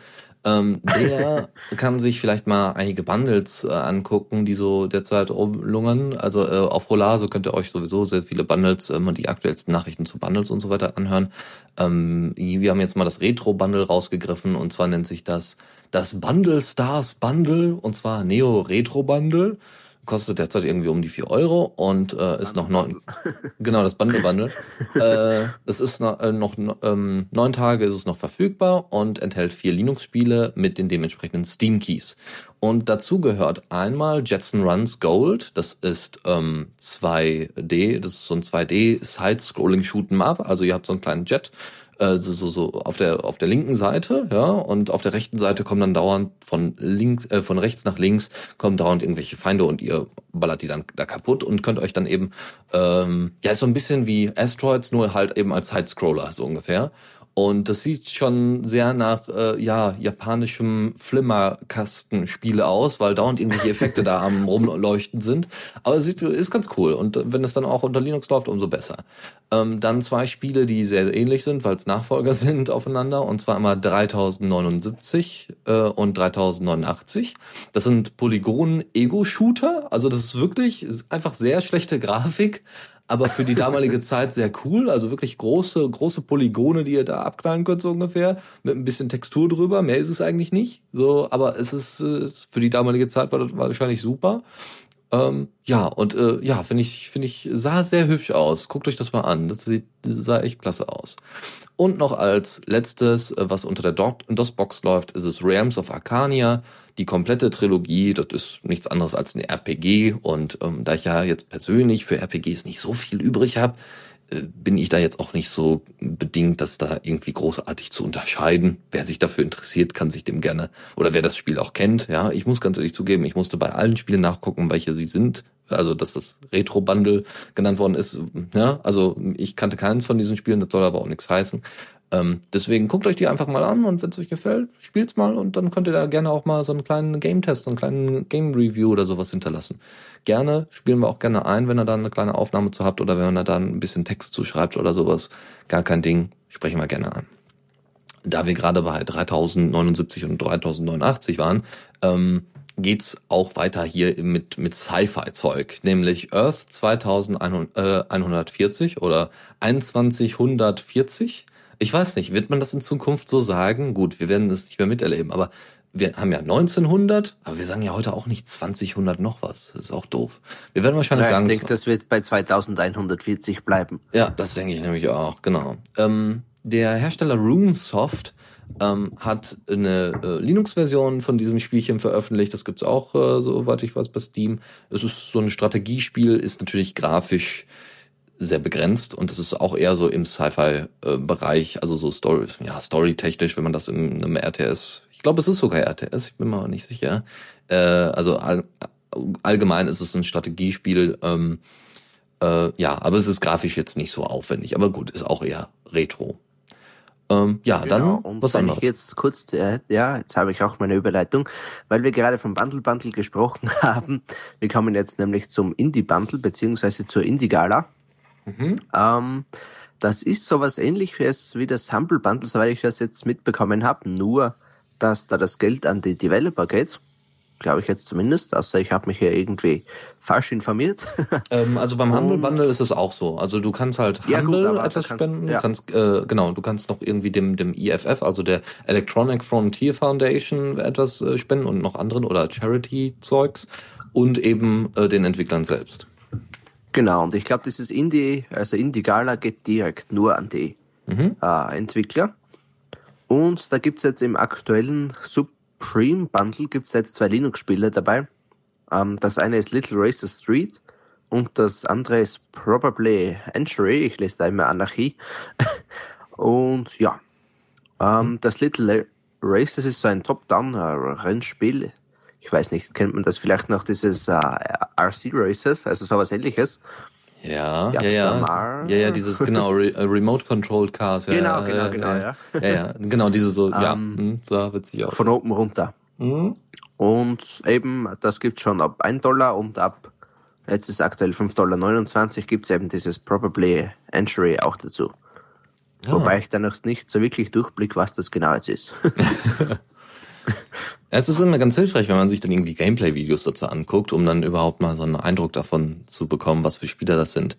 ähm, der kann sich vielleicht mal einige Bundles äh, angucken, die so derzeit rumlungern. Also äh, auf Holase könnt ihr euch sowieso sehr viele Bundles, äh, die aktuellsten Nachrichten zu Bundles und so weiter anhören. Ähm, wir haben jetzt mal das Retro-Bundle rausgegriffen und zwar nennt sich das das Bundle Stars Bundle und zwar Neo Retro Bundle kostet derzeit irgendwie um die vier Euro und äh, ist noch neun. genau, das Bundle Bundle. äh, es ist noch, äh, noch ähm, neun Tage ist es noch verfügbar und enthält vier Linux-Spiele mit den dementsprechenden Steam-Keys. Und dazu gehört einmal Jetson Runs Gold. Das ist ähm, 2D, das ist so ein 2D Side-Scrolling Shoot'em Up. Also ihr habt so einen kleinen Jet äh, so, so, so auf der auf der linken Seite, ja, und auf der rechten Seite kommen dann dauernd von links, äh, von rechts nach links kommen dauernd irgendwelche Feinde und ihr ballert die dann da kaputt und könnt euch dann eben, ähm, ja, ist so ein bisschen wie Asteroids, nur halt eben als Sidescroller so ungefähr. Und das sieht schon sehr nach äh, ja japanischem Flimmerkastenspiele aus, weil dauernd irgendwelche Effekte da am rumleuchten sind. Aber es ist ganz cool und wenn es dann auch unter Linux läuft, umso besser. Ähm, dann zwei Spiele, die sehr ähnlich sind, weil es Nachfolger sind aufeinander und zwar einmal 3079 äh, und 3089. Das sind Polygon-Ego-Shooter, also das ist wirklich einfach sehr schlechte Grafik, aber für die damalige Zeit sehr cool. Also wirklich große, große Polygone, die ihr da abknallen könnt, so ungefähr. Mit ein bisschen Textur drüber. Mehr ist es eigentlich nicht. So, aber es ist, für die damalige Zeit war das wahrscheinlich super. Ähm, ja, und äh, ja, finde ich, finde ich, sah sehr hübsch aus. Guckt euch das mal an. Das, sieht, das sah echt klasse aus. Und noch als letztes, äh, was unter der DOS-Box läuft, ist es Realms of Arcania. Die komplette Trilogie, das ist nichts anderes als eine RPG. Und ähm, da ich ja jetzt persönlich für RPGs nicht so viel übrig habe, äh, bin ich da jetzt auch nicht so bedingt, das da irgendwie großartig zu unterscheiden. Wer sich dafür interessiert, kann sich dem gerne, oder wer das Spiel auch kennt, ja, ich muss ganz ehrlich zugeben, ich musste bei allen Spielen nachgucken, welche sie sind. Also, dass das Retro-Bundle genannt worden ist, ja, also ich kannte keins von diesen Spielen, das soll aber auch nichts heißen. Ähm, deswegen guckt euch die einfach mal an und wenn es euch gefällt, spielt's mal und dann könnt ihr da gerne auch mal so einen kleinen Game-Test, so einen kleinen Game-Review oder sowas hinterlassen. Gerne, spielen wir auch gerne ein, wenn ihr da eine kleine Aufnahme zu habt oder wenn ihr da ein bisschen Text zuschreibt oder sowas. Gar kein Ding, sprechen wir gerne an. Da wir gerade bei 3079 und 3089 waren, ähm, geht's auch weiter hier mit, mit Sci-Fi-Zeug, nämlich Earth 2140 oder 2140 ich weiß nicht, wird man das in Zukunft so sagen? Gut, wir werden es nicht mehr miterleben, aber wir haben ja 1900, aber wir sagen ja heute auch nicht 2000 noch was. Das ist auch doof. Wir werden wahrscheinlich ja, sagen. Ich denke, das wird bei 2140 bleiben. Ja, das denke ich nämlich auch, genau. Ähm, der Hersteller RuneSoft ähm, hat eine äh, Linux-Version von diesem Spielchen veröffentlicht. Das gibt's auch, äh, soweit ich weiß, bei Steam. Es ist so ein Strategiespiel, ist natürlich grafisch sehr begrenzt und es ist auch eher so im Sci-Fi-Bereich, also so Story, ja, storytechnisch, wenn man das in einem RTS, ich glaube, es ist sogar RTS, ich bin mir nicht sicher. Äh, also all, allgemein ist es ein Strategiespiel, ähm, äh, ja, aber es ist grafisch jetzt nicht so aufwendig, aber gut, ist auch eher Retro. Ähm, ja, genau. dann was anderes. Ich jetzt kurz, äh, ja, jetzt habe ich auch meine Überleitung, weil wir gerade vom Bundle Bundle gesprochen haben. Wir kommen jetzt nämlich zum Indie Bundle beziehungsweise zur Indie Gala. Mhm. Ähm, das ist sowas ähnliches wie das Humble Bundle, soweit ich das jetzt mitbekommen habe, nur dass da das Geld an die Developer geht. Glaube ich jetzt zumindest, außer ich habe mich hier irgendwie falsch informiert. Ähm, also beim Humble Bundle ist es auch so. Also du kannst halt Humble ja, gut, etwas spenden, ja. kannst äh, genau, du kannst noch irgendwie dem dem EFF, also der Electronic Frontier Foundation etwas äh, spenden und noch anderen oder Charity Zeugs und eben äh, den Entwicklern selbst. Genau, und ich glaube, dieses Indie, also Indie Gala geht direkt nur an die mhm. äh, Entwickler. Und da gibt's jetzt im aktuellen Supreme Bundle gibt's jetzt zwei Linux-Spiele dabei. Ähm, das eine ist Little Racer Street und das andere ist Probably Entry. Ich lese da immer Anarchie. und ja, ähm, das Little Race, ist so ein Top-Down-Rennspiel ich weiß nicht, kennt man das vielleicht noch, dieses äh, RC Races, also sowas ähnliches. Ja, ja, ja. Ja, ja, dieses genau, Re äh, Remote Controlled Cars. Ja, genau, genau, genau, ja. Ja, ja, genau, diese so, ja, um, ähm, da wird sich auch. Von oben runter. Mhm. Und eben, das gibt schon ab 1 Dollar und ab, jetzt ist aktuell 5,29 Dollar, gibt es eben dieses Probably Entry auch dazu. Ja. Wobei ich da noch nicht so wirklich durchblick, was das genau jetzt ist. Es ist immer ganz hilfreich, wenn man sich dann irgendwie Gameplay-Videos dazu anguckt, um dann überhaupt mal so einen Eindruck davon zu bekommen, was für Spieler das sind.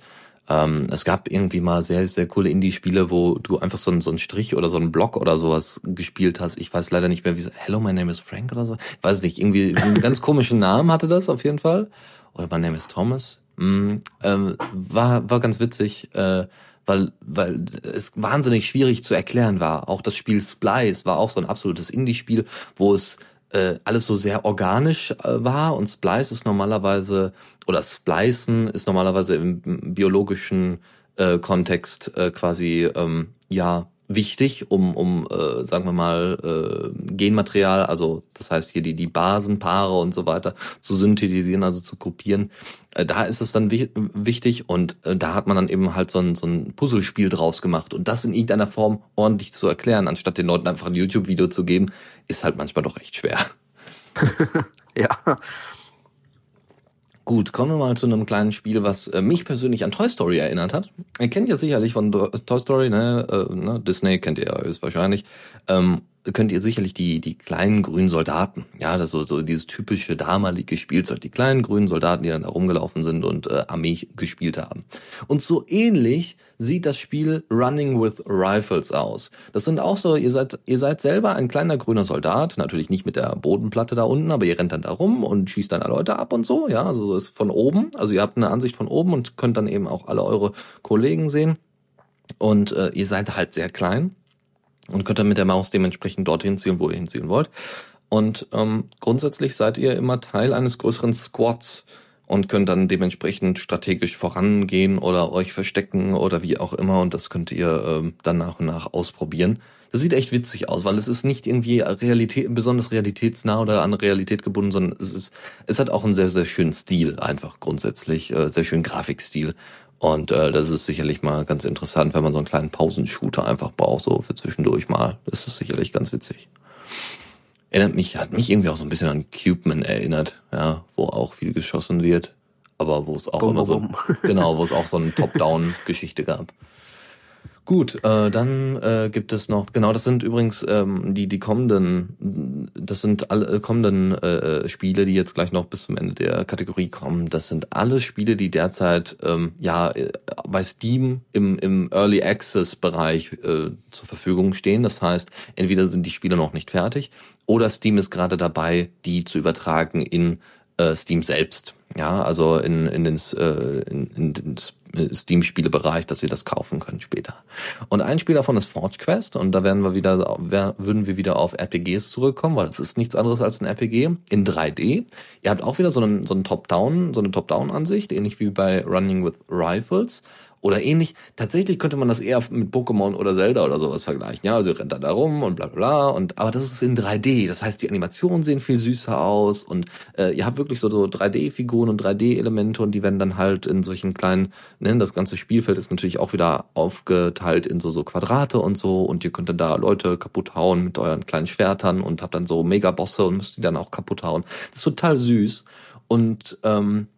Ähm, es gab irgendwie mal sehr, sehr coole Indie-Spiele, wo du einfach so einen, so einen Strich oder so einen Block oder sowas gespielt hast. Ich weiß leider nicht mehr, wie Hello, my name is Frank oder so. Ich weiß nicht, irgendwie einen ganz komischen Namen hatte das auf jeden Fall. Oder my name is Thomas. Mm, ähm, war, war ganz witzig. Äh, weil, weil es wahnsinnig schwierig zu erklären war. Auch das Spiel Splice war auch so ein absolutes Indie-Spiel, wo es äh, alles so sehr organisch äh, war und Splice ist normalerweise oder Splicen ist normalerweise im biologischen äh, Kontext äh, quasi ähm, ja wichtig, um, um sagen wir mal, Genmaterial, also das heißt hier die, die Basenpaare und so weiter zu synthetisieren, also zu kopieren. Da ist es dann wi wichtig und da hat man dann eben halt so ein, so ein Puzzlespiel draus gemacht. Und das in irgendeiner Form ordentlich zu erklären, anstatt den Leuten einfach ein YouTube-Video zu geben, ist halt manchmal doch recht schwer. ja. Gut, kommen wir mal zu einem kleinen Spiel, was äh, mich persönlich an Toy Story erinnert hat. Ihr kennt ja sicherlich von Toy Story, ne? Äh, ne? Disney kennt ihr ja höchstwahrscheinlich. Ähm, könnt ihr sicherlich die, die kleinen grünen Soldaten, ja, das so, so dieses typische damalige Spielzeug, die kleinen grünen Soldaten, die dann da rumgelaufen sind und äh, Armee gespielt haben. Und so ähnlich sieht das Spiel Running with Rifles aus. Das sind auch so, ihr seid, ihr seid selber ein kleiner grüner Soldat, natürlich nicht mit der Bodenplatte da unten, aber ihr rennt dann da rum und schießt dann Leute ab und so, ja, also so ist von oben, also ihr habt eine Ansicht von oben und könnt dann eben auch alle eure Kollegen sehen. Und äh, ihr seid halt sehr klein und könnt dann mit der Maus dementsprechend dorthin ziehen, wo ihr hinziehen wollt. Und ähm, grundsätzlich seid ihr immer Teil eines größeren Squads und könnt dann dementsprechend strategisch vorangehen oder euch verstecken oder wie auch immer und das könnt ihr ähm, dann nach und nach ausprobieren. Das sieht echt witzig aus, weil es ist nicht irgendwie Realität, besonders realitätsnah oder an Realität gebunden, sondern es ist, es hat auch einen sehr, sehr schönen Stil einfach grundsätzlich, äh, sehr schönen Grafikstil Und äh, das ist sicherlich mal ganz interessant, wenn man so einen kleinen Pausenshooter einfach braucht, so für zwischendurch mal. Das ist sicherlich ganz witzig. Erinnert mich, hat mich irgendwie auch so ein bisschen an Cubeman erinnert, ja, wo auch viel geschossen wird, aber wo es auch Bum, immer so, bum. genau, wo es auch so eine Top-Down-Geschichte gab. Gut, äh, dann äh, gibt es noch, genau, das sind übrigens ähm, die die kommenden, das sind alle kommenden äh, Spiele, die jetzt gleich noch bis zum Ende der Kategorie kommen. Das sind alle Spiele, die derzeit ähm, ja äh, bei Steam im im Early Access Bereich äh, zur Verfügung stehen. Das heißt, entweder sind die Spiele noch nicht fertig oder Steam ist gerade dabei, die zu übertragen in äh, Steam selbst. Ja, also in, in den, äh, in, in den Steam-Spielebereich, dass ihr das kaufen könnt später. Und ein Spiel davon ist Forge Quest und da werden wir wieder, würden wir wieder auf RPGs zurückkommen, weil es ist nichts anderes als ein RPG in 3D. Ihr habt auch wieder so einen, so einen Top-Down, so eine Top-Down-Ansicht, ähnlich wie bei Running with Rifles oder ähnlich. Tatsächlich könnte man das eher mit Pokémon oder Zelda oder sowas vergleichen. Ja, also ihr rennt da, da rum und bla bla bla. Und, aber das ist in 3D. Das heißt, die Animationen sehen viel süßer aus und äh, ihr habt wirklich so, so 3D-Figuren und 3D-Elemente und die werden dann halt in solchen kleinen, ne, das ganze Spielfeld ist natürlich auch wieder aufgeteilt in so, so Quadrate und so und ihr könnt dann da Leute kaputt hauen mit euren kleinen Schwertern und habt dann so Megabosse und müsst die dann auch kaputt hauen. Das ist total süß. Und ähm,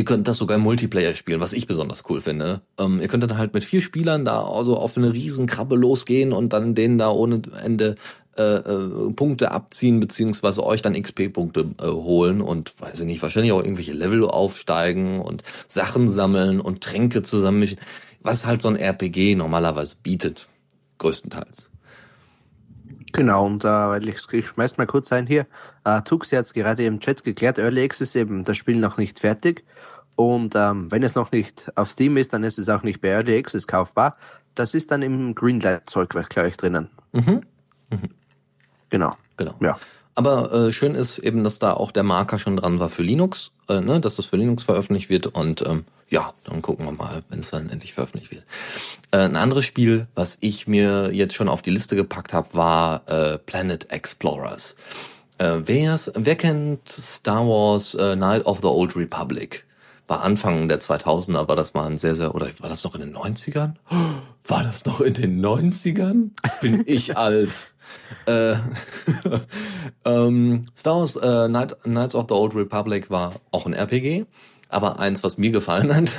Ihr könnt das sogar im Multiplayer spielen, was ich besonders cool finde. Ähm, ihr könnt dann halt mit vier Spielern da also auf eine Riesenkrabbe losgehen und dann denen da ohne Ende äh, äh, Punkte abziehen, beziehungsweise euch dann XP-Punkte äh, holen und weiß ich nicht, wahrscheinlich auch irgendwelche Level aufsteigen und Sachen sammeln und Tränke zusammenmischen, was halt so ein RPG normalerweise bietet, größtenteils. Genau, und äh, ich, schmeiß mal kurz ein hier. Äh, Tux hat gerade im Chat geklärt, Early Access eben das Spiel noch nicht fertig. Und ähm, wenn es noch nicht auf Steam ist, dann ist es auch nicht bei Early Access kaufbar. Das ist dann im Greenlight-Zeugwerk, glaube ich, drinnen. Mhm. Genau. Genau. Ja. Aber äh, schön ist eben, dass da auch der Marker schon dran war für Linux, äh, ne, dass das für Linux veröffentlicht wird und ähm, ja, dann gucken wir mal, wenn es dann endlich veröffentlicht wird. Äh, ein anderes Spiel, was ich mir jetzt schon auf die Liste gepackt habe, war äh, Planet Explorers. Äh, wer's, wer kennt Star Wars äh, Night of the Old Republic? War Anfang der 2000er, war das mal ein sehr, sehr, oder war das noch in den 90ern? War das noch in den 90ern? Bin ich alt. Äh, ähm, Star Wars äh, Night, Knights of the Old Republic war auch ein RPG, aber eins, was mir gefallen hat.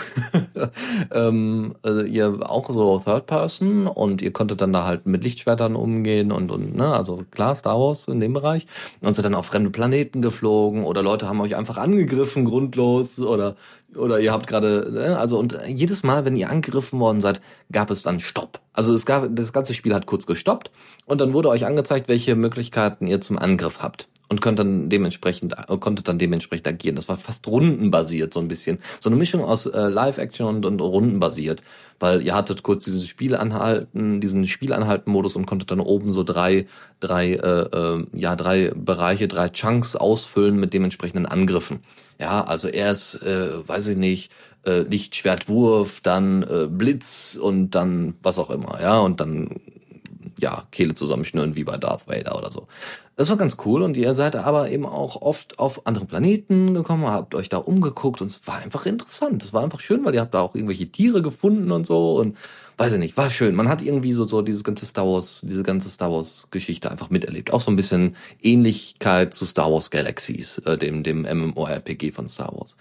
ähm, also ihr auch so Third Person und ihr konntet dann da halt mit Lichtschwertern umgehen und, und ne, also klar, Star Wars in dem Bereich. Und seid dann auf fremde Planeten geflogen oder Leute haben euch einfach angegriffen, grundlos oder oder ihr habt gerade, ne, also und jedes Mal, wenn ihr angegriffen worden seid, gab es dann Stopp. Also es gab, das ganze Spiel hat kurz gestoppt und dann wurde euch angezeigt, welche Möglichkeiten ihr zum Angriff habt und könnt dann dementsprechend, äh, konntet dann dementsprechend agieren. Das war fast rundenbasiert so ein bisschen. So eine Mischung aus äh, Live-Action und, und rundenbasiert. Weil ihr hattet kurz diesen Spiel anhalten, diesen Spielanhalten-Modus und konntet dann oben so drei, drei, äh, äh, ja, drei Bereiche, drei Chunks ausfüllen mit dementsprechenden Angriffen. Ja, also erst, äh, weiß ich nicht, äh, Lichtschwertwurf, dann äh, Blitz und dann was auch immer, ja, und dann ja, Kehle zusammenschnüren wie bei Darth Vader oder so. Das war ganz cool und ihr seid aber eben auch oft auf andere Planeten gekommen, habt euch da umgeguckt und es war einfach interessant. Es war einfach schön, weil ihr habt da auch irgendwelche Tiere gefunden und so und weiß ich nicht, war schön. Man hat irgendwie so, so dieses ganze Star Wars, diese ganze Star Wars Geschichte einfach miterlebt. Auch so ein bisschen Ähnlichkeit zu Star Wars Galaxies, äh, dem, dem MMORPG von Star Wars.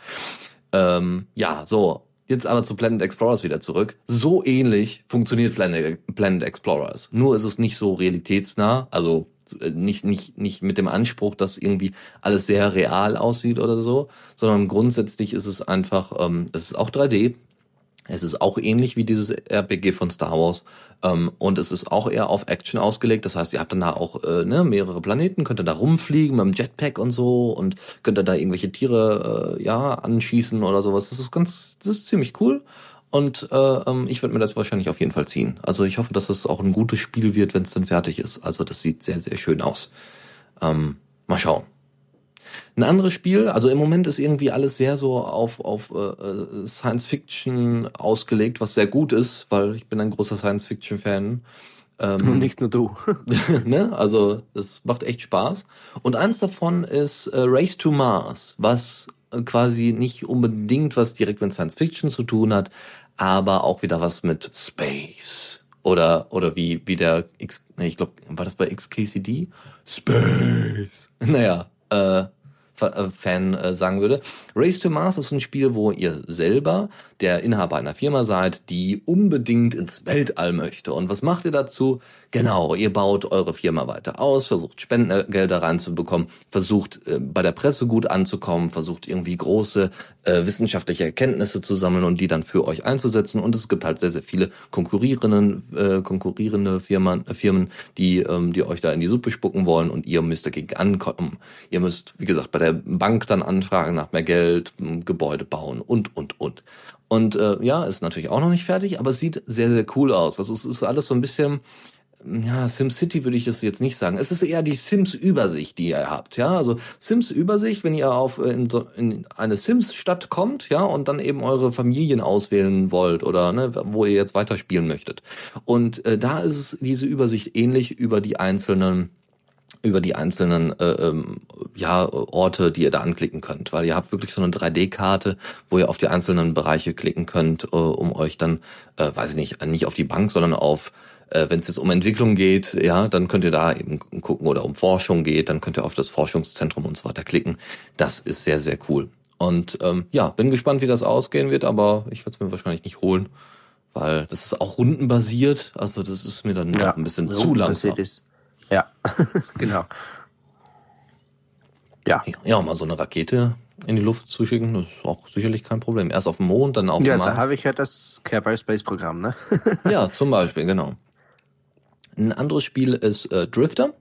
Ähm, ja, so. Jetzt aber zu Planet Explorers wieder zurück. So ähnlich funktioniert Planet, Planet Explorers. Nur ist es nicht so realitätsnah, also nicht, nicht, nicht mit dem Anspruch, dass irgendwie alles sehr real aussieht oder so, sondern grundsätzlich ist es einfach, ähm, es ist auch 3D, es ist auch ähnlich wie dieses RPG von Star Wars ähm, und es ist auch eher auf Action ausgelegt. Das heißt, ihr habt dann da auch äh, ne, mehrere Planeten, könnt ihr da rumfliegen mit dem Jetpack und so und könnt ihr da irgendwelche Tiere äh, ja anschießen oder sowas. Das ist ganz, das ist ziemlich cool. Und äh, ähm, ich würde mir das wahrscheinlich auf jeden Fall ziehen. Also ich hoffe, dass es auch ein gutes Spiel wird, wenn es dann fertig ist. Also das sieht sehr, sehr schön aus. Ähm, mal schauen. Ein anderes Spiel, also im Moment ist irgendwie alles sehr so auf, auf äh, Science Fiction ausgelegt, was sehr gut ist, weil ich bin ein großer Science Fiction Fan. Und Ähm, nicht nur du. ne? Also das macht echt Spaß. Und eins davon ist äh, Race to Mars, was äh, quasi nicht unbedingt was direkt mit Science Fiction zu tun hat, aber auch wieder was mit Space. Oder, oder wie, wie der X, ich glaube, war das bei XKCD? Space. Naja, äh, äh, Fan äh, sagen würde. Race to Mars ist ein Spiel, wo ihr selber der Inhaber einer Firma seid, die unbedingt ins Weltall möchte. Und was macht ihr dazu? Genau, ihr baut eure Firma weiter aus, versucht Spendengelder reinzubekommen, versucht äh, bei der Presse gut anzukommen, versucht irgendwie große äh, wissenschaftliche Erkenntnisse zu sammeln und die dann für euch einzusetzen. Und es gibt halt sehr, sehr viele konkurrierenden, äh, konkurrierende Firmen, äh, Firmen die, ähm, die euch da in die Suppe spucken wollen und ihr müsst dagegen ankommen. Ihr müsst, wie gesagt, bei der Bank dann anfragen nach mehr Geld, Gebäude bauen und, und, und. Und äh, ja, ist natürlich auch noch nicht fertig, aber es sieht sehr, sehr cool aus. Also es ist alles so ein bisschen, ja, SimCity würde ich das jetzt nicht sagen. Es ist eher die Sims-Übersicht, die ihr habt, ja. Also Sims-Übersicht, wenn ihr auf äh, in, so, in eine Sims-Stadt kommt, ja, und dann eben eure Familien auswählen wollt oder ne, wo ihr jetzt weiterspielen möchtet. Und äh, da ist es diese Übersicht ähnlich über die einzelnen über die einzelnen äh, ähm, ja, Orte, die ihr da anklicken könnt, weil ihr habt wirklich so eine 3D-Karte, wo ihr auf die einzelnen Bereiche klicken könnt, äh, um euch dann, äh, weiß ich nicht, nicht auf die Bank, sondern auf äh, wenn es jetzt um Entwicklung geht, ja, dann könnt ihr da eben gucken oder um Forschung geht, dann könnt ihr auf das Forschungszentrum und so weiter klicken. Das ist sehr, sehr cool. Und ähm, ja, bin gespannt, wie das ausgehen wird, aber ich werde es mir wahrscheinlich nicht holen, weil das ist auch rundenbasiert. Also das ist mir dann ja, ein bisschen zu langsam. Ist. Ja, genau. Ja. Ja, mal so eine Rakete in die Luft zu schicken, das ist auch sicherlich kein Problem. Erst auf dem Mond, dann auf ja, dem Mars. Ja, da habe ich ja das Kerbal Space Programm, ne? ja, zum Beispiel, genau. Ein anderes Spiel ist äh, Drifter.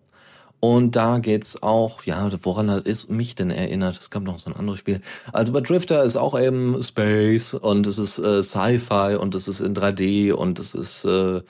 Und da geht's auch, ja, woran hat es mich denn erinnert? Es gab noch so ein anderes Spiel. Also bei Drifter ist auch eben Space und es ist äh, Sci-Fi und es ist in 3D und es ist äh,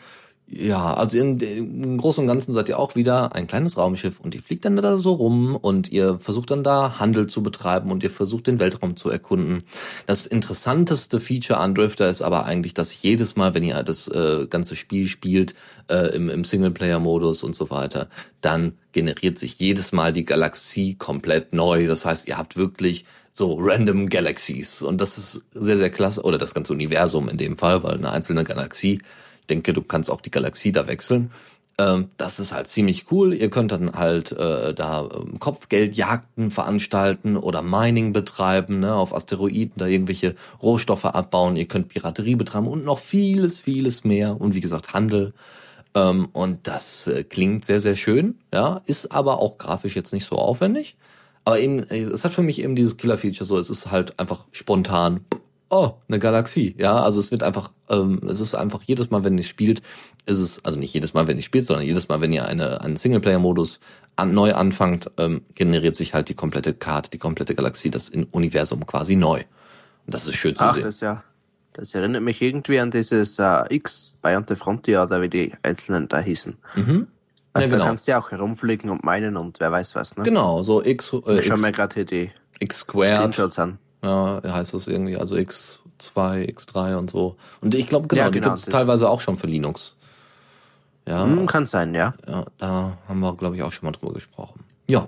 ja, also in, im Großen und Ganzen seid ihr auch wieder ein kleines Raumschiff und ihr fliegt dann da so rum und ihr versucht dann da Handel zu betreiben und ihr versucht den Weltraum zu erkunden. Das interessanteste Feature an Drifter ist aber eigentlich, dass jedes Mal, wenn ihr das äh, ganze Spiel spielt, äh, im, im Singleplayer-Modus und so weiter, dann generiert sich jedes Mal die Galaxie komplett neu. Das heißt, ihr habt wirklich so random Galaxies und das ist sehr, sehr klasse, oder das ganze Universum in dem Fall, weil eine einzelne Galaxie denke, du kannst auch die Galaxie da wechseln. Ähm, das ist halt ziemlich cool. Ihr könnt dann halt äh, da ähm, Kopfgeldjagden veranstalten oder Mining betreiben, ne, auf Asteroiden da irgendwelche Rohstoffe abbauen. Ihr könnt Piraterie betreiben und noch vieles, vieles mehr. Und wie gesagt, Handel. Ähm, und das äh, klingt sehr, sehr schön, ja, ist aber auch grafisch jetzt nicht so aufwendig. Aber eben, äh, es hat für mich eben dieses Killer-Feature so, es ist halt einfach spontan oh, eine Galaxie. Ja, also es wird einfach, ähm, es ist einfach jedes Mal, wenn ihr spielt, ist es, also nicht jedes Mal, wenn ihr spielt, sondern jedes Mal, wenn ihr eine, einen Singleplayer-Modus an, neu anfangt, ähm, generiert sich halt die komplette Karte, die komplette Galaxie, das Universum quasi neu. Und das ist schön zu Ach, sehen. Das ja, das erinnert mich irgendwie an dieses äh, X bei Ante Frontier oder wie die Einzelnen da hießen. Mhm. Also ja, genau. da kannst du ja auch herumfliegen und meinen und wer weiß was, ne? Genau, so X. Äh, ich schau mir gerade hier die X squared. Screenshots an. Ja, heißt das irgendwie, also X2, X3 und so. Und ich glaube, genau, ja, genau, die gibt es teilweise auch schon für Linux. Ja. Hm, kann sein, ja. Ja, da haben wir, glaube ich, auch schon mal drüber gesprochen. Ja.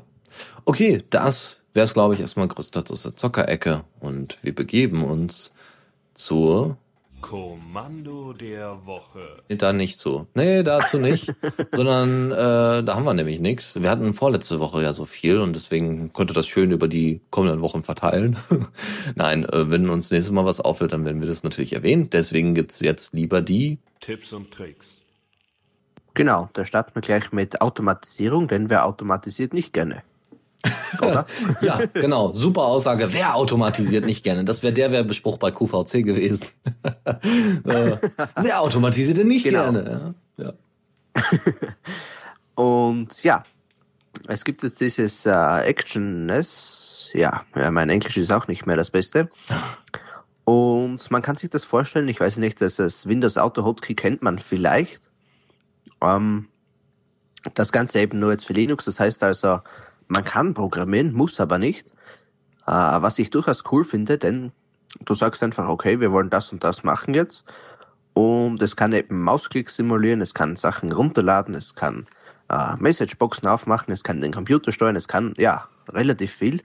Okay, das wäre es, glaube ich, erstmal größtenteils aus der Zockerecke. Und wir begeben uns zur Kommando der Woche. Da nicht so. Nee, dazu nicht. sondern äh, da haben wir nämlich nichts. Wir hatten vorletzte Woche ja so viel und deswegen konnte das schön über die kommenden Wochen verteilen. Nein, äh, wenn uns nächstes Mal was auffällt, dann werden wir das natürlich erwähnen. Deswegen gibt's jetzt lieber die Tipps und Tricks. Genau, da starten wir gleich mit Automatisierung, denn wer automatisiert nicht gerne? Oder? ja, genau. Super Aussage. Wer automatisiert nicht gerne? Das wäre der Werbespruch bei QVC gewesen. äh, wer automatisiert denn nicht genau. gerne? Ja. ja. Und ja, es gibt jetzt dieses äh, Actionness. Ja, ja, mein Englisch ist auch nicht mehr das Beste. Und man kann sich das vorstellen, ich weiß nicht, dass das Windows Auto Hotkey kennt man vielleicht. Ähm, das Ganze eben nur jetzt für Linux, das heißt also, man kann programmieren, muss aber nicht. Äh, was ich durchaus cool finde, denn du sagst einfach, okay, wir wollen das und das machen jetzt. Und es kann eben Mausklick simulieren, es kann Sachen runterladen, es kann äh, Messageboxen aufmachen, es kann den Computer steuern, es kann, ja, relativ viel.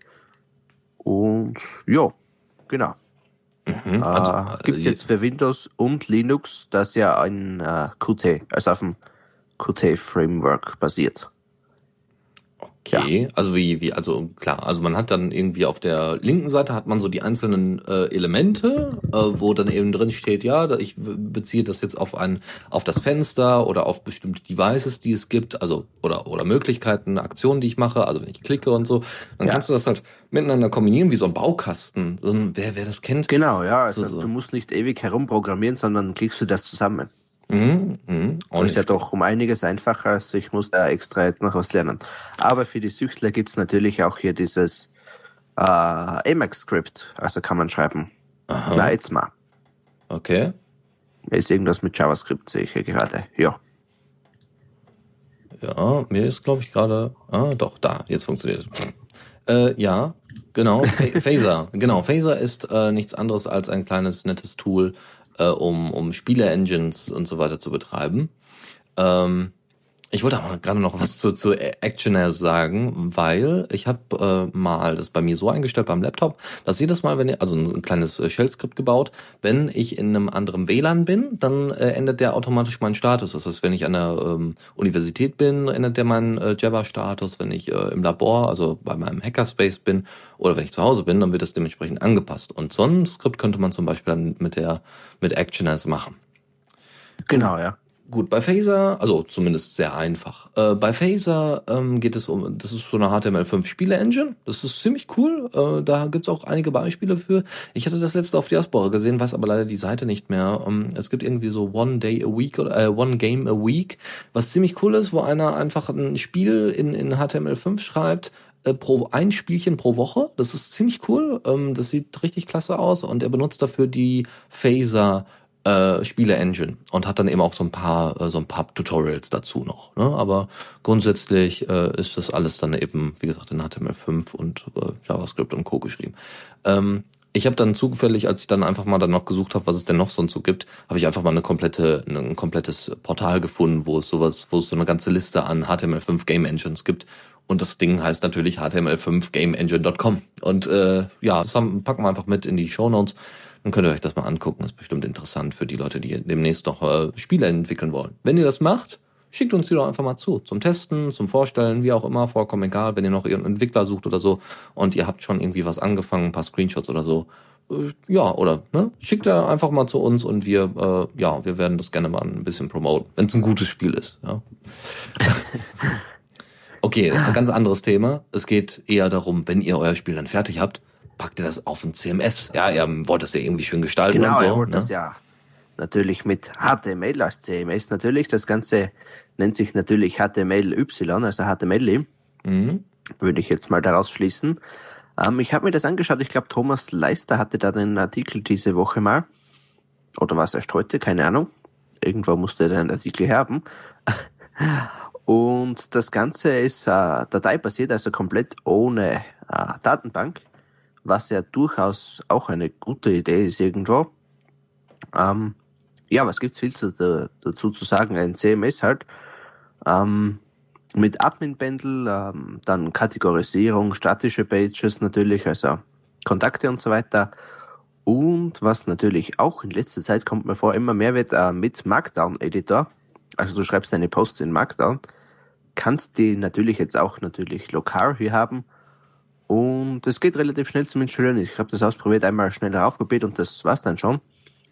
Und ja, genau. Mhm, Also, also, äh, Gibt es äh, jetzt für Windows und Linux, das ja ein äh, Qt, also auf dem Qt-Framework basiert. Okay, also wie, wie, also klar, also man hat dann irgendwie auf der linken Seite hat man so die einzelnen äh, Elemente, äh, wo dann eben drin steht, ja, da- ich beziehe das jetzt auf ein, auf das Fenster oder auf bestimmte Devices, die es gibt, also oder oder Möglichkeiten, Aktionen, die ich mache, also wenn ich klicke und so, dann Ja. kannst du das halt miteinander kombinieren wie so ein Baukasten. So ein, wer wer das kennt, Genau, ja, also So, so. du musst nicht ewig herumprogrammieren, sondern klickst du das zusammen. Mhm, auch Und ist ja doch um einiges einfacher, als ich muss da extra jetzt noch was lernen. Aber für die Süchtler gibt's natürlich auch hier dieses äh, Emacs-Script, also kann man schreiben. Na, jetzt mal. Okay. Ist irgendwas mit JavaScript, sehe ich hier gerade. Ja. Ja, mir ist, glaube ich, gerade. Ah, doch, da, jetzt funktioniert es. Äh, ja, genau. Pha- Phaser. Genau, Phaser ist äh, nichts anderes als ein kleines, nettes Tool, äh, um, um Spiele-Engines und so weiter zu betreiben. Ähm, ich wollte aber gerade noch was zu, zu Actioner sagen, weil ich habe äh, mal das bei mir so eingestellt beim Laptop, dass jedes Mal, wenn ich, also ein, ein kleines äh, Shell-Skript gebaut, wenn ich in einem anderen WLAN bin, dann äh, ändert der automatisch meinen Status. Das heißt, wenn ich an der ähm, Universität bin, ändert der meinen äh, Java-Status. Wenn ich äh, im Labor, also bei meinem Hackerspace bin, oder wenn ich zu Hause bin, dann wird das dementsprechend angepasst. Und so ein Skript könnte man zum Beispiel dann mit der mit Actioners machen. Genau, ja. Gut, bei Phaser, also zumindest sehr einfach. Äh, bei Phaser ähm, geht es um, das ist so eine HTML5-Spiele-Engine. Das ist ziemlich cool. Äh, da gibt's auch einige Beispiele für. Ich hatte das letzte auf Diaspora gesehen, weiß aber leider die Seite nicht mehr. Ähm, es gibt irgendwie so One Day a Week oder äh, One Game a Week, was ziemlich cool ist, wo einer einfach ein Spiel in, in HTML5 schreibt, äh, pro ein Spielchen pro Woche. Das ist ziemlich cool. Ähm, das sieht richtig klasse aus und er benutzt dafür die Phaser äh, Spiele-Engine und hat dann eben auch so ein paar äh, so ein paar Tutorials dazu noch. Ne? Aber grundsätzlich äh, ist das alles dann eben, wie gesagt, in HTML5 und äh, JavaScript und Co. geschrieben. Ähm, ich habe dann zufällig, als ich dann einfach mal dann noch gesucht habe, was es denn noch sonst so gibt, habe ich einfach mal eine komplette, ein komplettes Portal gefunden, wo es sowas, wo es so eine ganze Liste an HTML5 Game Engines gibt. Und das Ding heißt natürlich HTML5GameEngine.com. Und äh, ja, das haben, packen wir einfach mit in die Show Notes. Dann könnt ihr euch das mal angucken. Das ist bestimmt interessant für die Leute, die demnächst noch äh, Spiele entwickeln wollen. Wenn ihr das macht, schickt uns die doch einfach mal zu. Zum Testen, zum Vorstellen, wie auch immer, vollkommen egal, wenn ihr noch irgendeinen Entwickler sucht oder so und ihr habt schon irgendwie was angefangen, ein paar Screenshots oder so. Äh, ja, oder ne? Schickt er einfach mal zu uns und wir, äh, ja, wir werden das gerne mal ein bisschen promoten, wenn es ein gutes Spiel ist. Ja. Okay, ein ganz anderes Thema. Es geht eher darum, wenn ihr euer Spiel dann fertig habt, packt ihr das auf ein CMS. Ja, ihr wollt das ja irgendwie schön gestalten Genau, und so. holt Ne? das ja natürlich mit HTML als CMS natürlich. Das Ganze nennt sich natürlich HTML-Y, also HTML, Mhm. würde ich jetzt mal daraus schließen. Ähm, ich habe mir das angeschaut. Ich glaube, Thomas Leister hatte da den Artikel diese Woche mal. Oder was erst heute, keine Ahnung. Irgendwo musste er den Artikel haben. Und das Ganze ist äh, dateibasiert, also komplett ohne äh, Datenbank, was ja durchaus auch eine gute Idee ist irgendwo. Ähm, ja, was gibt's viel zu, da, dazu zu sagen? Ein CMS halt. Ähm, mit Admin-Bundle, ähm, dann Kategorisierung, statische Pages natürlich, also Kontakte und so weiter. Und was natürlich auch in letzter Zeit kommt mir vor, immer mehr wird äh, mit Markdown-Editor. Also du schreibst deine Posts in Markdown, kannst die natürlich jetzt auch natürlich lokal hier haben. Und es geht relativ schnell zum Installieren. Ich habe das ausprobiert, einmal schnell raufgebetet und das war's dann schon.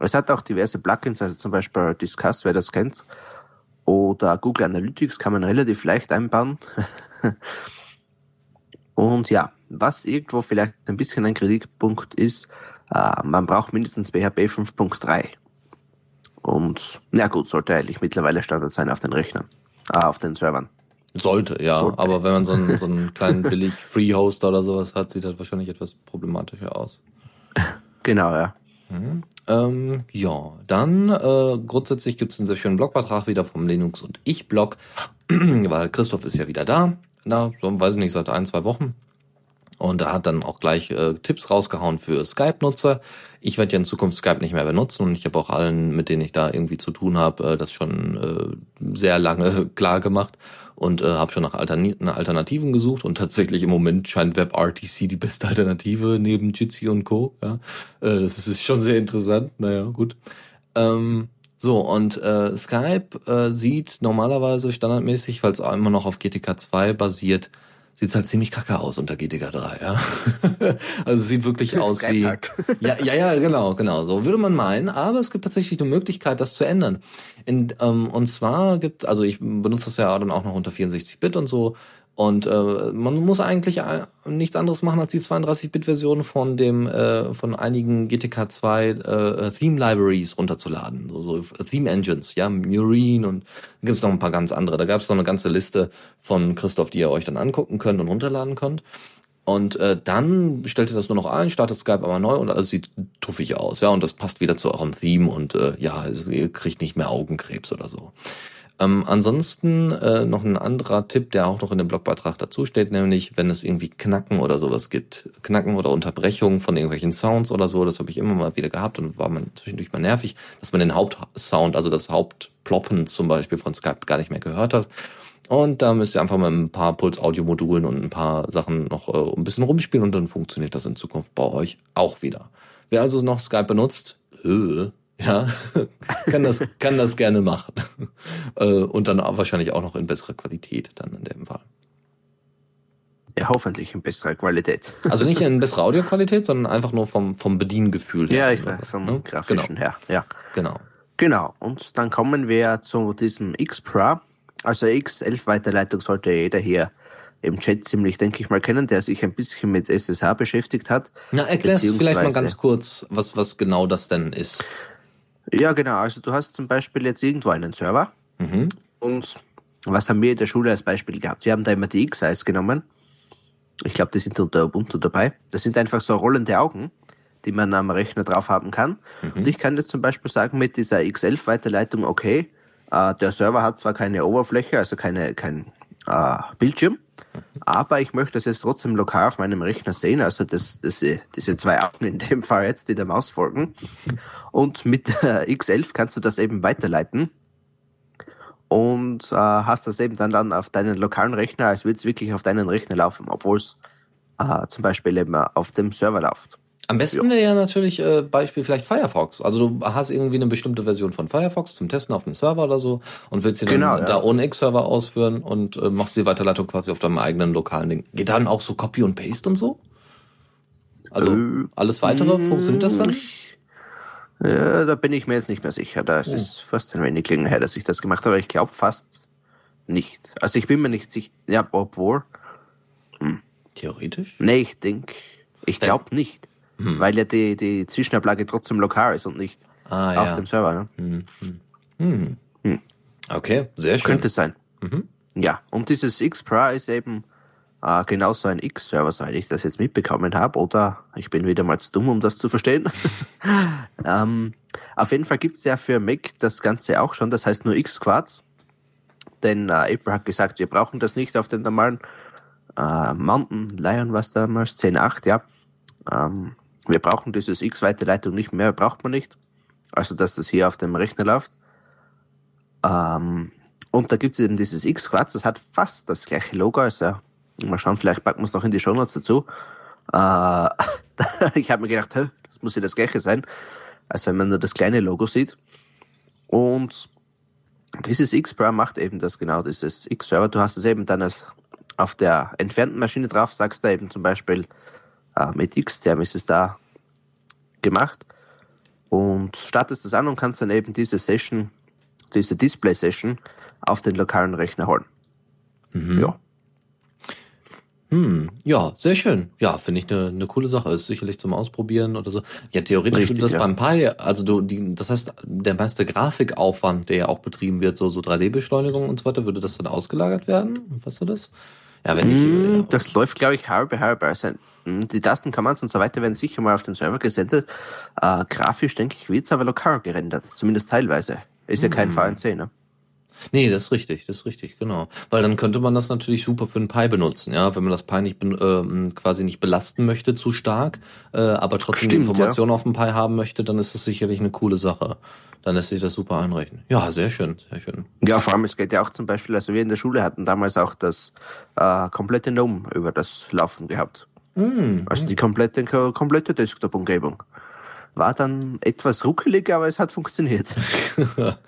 Es hat auch diverse Plugins, also zum Beispiel Discuss, wer das kennt. Oder Google Analytics kann man relativ leicht einbauen. und ja, was irgendwo vielleicht ein bisschen ein Kritikpunkt ist, äh, man braucht mindestens PHP 5.3. Und na gut, sollte eigentlich mittlerweile Standard sein auf den Rechnern, äh, auf den Servern. Sollte, ja. Sollte. Aber wenn man so einen, so einen kleinen billig Free-Hoster oder sowas hat, sieht das wahrscheinlich etwas problematischer aus. Genau, ja. Ähm, ja, dann äh, grundsätzlich gibt es einen sehr schönen Blogbeitrag wieder vom Linux und ich Blog, weil Christoph ist ja wieder da. Na, so weiß ich nicht, seit ein, zwei Wochen. Und er hat dann auch gleich äh, Tipps rausgehauen für Skype-Nutzer. Ich werde ja in Zukunft Skype nicht mehr benutzen und ich habe auch allen, mit denen ich da irgendwie zu tun habe, äh, das schon äh, sehr lange klar gemacht und äh, habe schon nach Altern Alternativen gesucht und tatsächlich im Moment scheint WebRTC die beste Alternative neben Jitsi und Co. Ja, äh, das ist, schon sehr interessant. Naja, gut. Ähm, so, und äh, Skype äh, sieht normalerweise standardmäßig, weil es immer noch auf GTK 2 basiert, sieht halt ziemlich kacke aus unter GTK 3, ja. also es sieht wirklich aus wie. Ja, ja, ja, genau, genau. So würde man meinen, aber es gibt tatsächlich eine Möglichkeit, das zu ändern. In, ähm, und zwar gibt, also ich benutze das ja dann auch noch unter 64-Bit und so, und äh, man muss eigentlich nichts anderes machen, als die 32-Bit-Version von dem äh, von einigen GTK 2 äh, Theme Libraries runterzuladen, so, so Theme Engines, ja, Murine und dann gibt es noch ein paar ganz andere. Da gab es noch eine ganze Liste von Christoph, die ihr euch dann angucken könnt und runterladen könnt. Und äh, dann stellt ihr das nur noch ein, startet Skype aber neu und alles sieht tuffig aus, ja, und das passt wieder zu eurem Theme und äh, ja, ihr kriegt nicht mehr Augenkrebs oder so. Ähm, ansonsten äh, noch ein anderer Tipp, der auch noch in dem Blogbeitrag dazu steht, nämlich wenn es irgendwie Knacken oder sowas gibt, Knacken oder Unterbrechungen von irgendwelchen Sounds oder so, das habe ich immer mal wieder gehabt und war man zwischendurch mal nervig, dass man den Hauptsound, also das Hauptploppen zum Beispiel von Skype gar nicht mehr gehört hat. Und da müsst ihr einfach mal ein paar Puls-Audio-Modulen und ein paar Sachen noch äh, ein bisschen rumspielen und dann funktioniert das in Zukunft bei euch auch wieder. Wer also noch Skype benutzt, äh, ja, kann das, kann das gerne machen. Äh, und dann wahrscheinlich auch noch in besserer Qualität dann in dem Fall. Ja, hoffentlich in besserer Qualität. Also nicht in besserer Audioqualität, sondern einfach nur vom, vom Bediengefühl her. Ja, ich weiß, vom ne? grafischen genau. her, ja. Genau. Genau. Und dann kommen wir zu diesem X-Pro. Also X11-Weiterleitung sollte jeder hier im Chat ziemlich, denke ich mal, kennen, der sich ein bisschen mit SSH beschäftigt hat. Na, erklärst du vielleicht mal ganz kurz, was, was genau das denn ist. Ja, genau. Also du hast zum Beispiel jetzt irgendwo einen Server mhm. und was haben wir in der Schule als Beispiel gehabt? Wir haben da immer die X-Eyes genommen. Ich glaube, die sind unter Ubuntu dabei. Das sind einfach so rollende Augen, die man am Rechner drauf haben kann. Mhm. Und ich kann jetzt zum Beispiel sagen, mit dieser X11-Weiterleitung, okay, äh, der Server hat zwar keine Oberfläche, also keine, kein äh, Bildschirm, aber ich möchte das jetzt trotzdem lokal auf meinem Rechner sehen, also das, das, diese zwei Augen in dem Fall jetzt, die der Maus folgen. Und mit der X11 kannst du das eben weiterleiten und äh, hast das eben dann, dann auf deinen lokalen Rechner, als würde es wirklich auf deinen Rechner laufen, obwohl es äh, zum Beispiel eben auf dem Server läuft. Am besten wäre ja natürlich äh, Beispiel vielleicht Firefox. Also du hast irgendwie eine bestimmte Version von Firefox zum Testen auf einem Server oder so und willst sie dann Genau, ja. da ohne X-Server ausführen und äh, machst die Weiterleitung quasi auf deinem eigenen lokalen Ding. Geht dann auch so Copy und Paste und so? Also Äh, alles weitere, funktioniert das dann? Ich, äh, da bin ich mir jetzt nicht mehr sicher. Das Oh. ist fast ein wenig länger her, dass ich das gemacht habe, ich glaube fast nicht. Also ich bin mir nicht sicher. Ja, obwohl. Theoretisch? Nee, ich denke, ich glaube nicht. Hm. Weil ja die, die Zwischenablage trotzdem lokal ist und nicht Ah auf ja. dem Server. Ne? Hm, hm. Hm. Hm. Okay, sehr schön. Könnte sein. Mhm. Ja, und dieses X-Pro ist eben äh, genauso ein X-Server, seit ich das jetzt mitbekommen habe. Oder ich bin wieder mal zu dumm, um das zu verstehen. ähm, auf jeden Fall gibt's ja für Mac das Ganze auch schon, das heißt nur X-Quartz. Denn äh, Apple hat gesagt, wir brauchen das nicht auf den normalen äh, Mountain Lion, was damals 10.8, ja. Ähm, wir brauchen dieses X-Weiterleitung nicht mehr, braucht man nicht. Also, dass das hier auf dem Rechner läuft. Ähm, und da gibt es eben dieses X-Quartz, das hat fast das gleiche Logo. Also, mal schauen, vielleicht packen wir es noch in die Shownotes dazu. Äh, ich habe mir gedacht, hä, das muss ja das gleiche sein, als wenn man nur das kleine Logo sieht. Und dieses X-Pro macht eben das genau, dieses X-Server. Du hast es eben dann als auf der entfernten Maschine drauf, sagst da eben zum Beispiel mit Xterm ist es da gemacht und startest das an und kannst dann eben diese Session, diese Display-Session auf den lokalen Rechner holen. Mhm. Ja. Hm, ja, sehr schön. Ja, finde ich eine ne coole Sache. Ist sicherlich zum Ausprobieren oder so. Ja, theoretisch Richtig, würde das ja. beim Pi, also du, die, das heißt, der meiste Grafikaufwand, der ja auch betrieben wird, so, so 3D-Beschleunigung und so weiter, würde das dann ausgelagert werden? Weißt du das? Ja, wenn. Mm, ja, Das läuft, glaube ich, halbe halbe. Also, mm, die Tastenkommandos und so weiter werden sicher mal auf den Server gesendet. Äh, grafisch, denke ich, wird's aber lokal gerendert. Zumindest teilweise. Ist ja kein Mm. VNC, ne? Nee, das ist richtig, das ist richtig, genau. Weil dann könnte man das natürlich super für ein Pi benutzen, ja, wenn man das Pi nicht äh, quasi nicht belasten möchte zu stark, äh, aber trotzdem Stimmt, die Information ja. auf dem Pi haben möchte, dann ist das sicherlich eine coole Sache. Dann lässt sich das super einrechnen. Ja, sehr schön, sehr schön. Ja, vor allem, es geht ja auch zum Beispiel, also wir in der Schule hatten damals auch das äh, komplette GNOME über das Laufen gehabt. Mm, also die komplette, komplette Desktop-Umgebung. War dann etwas ruckelig, aber es hat funktioniert.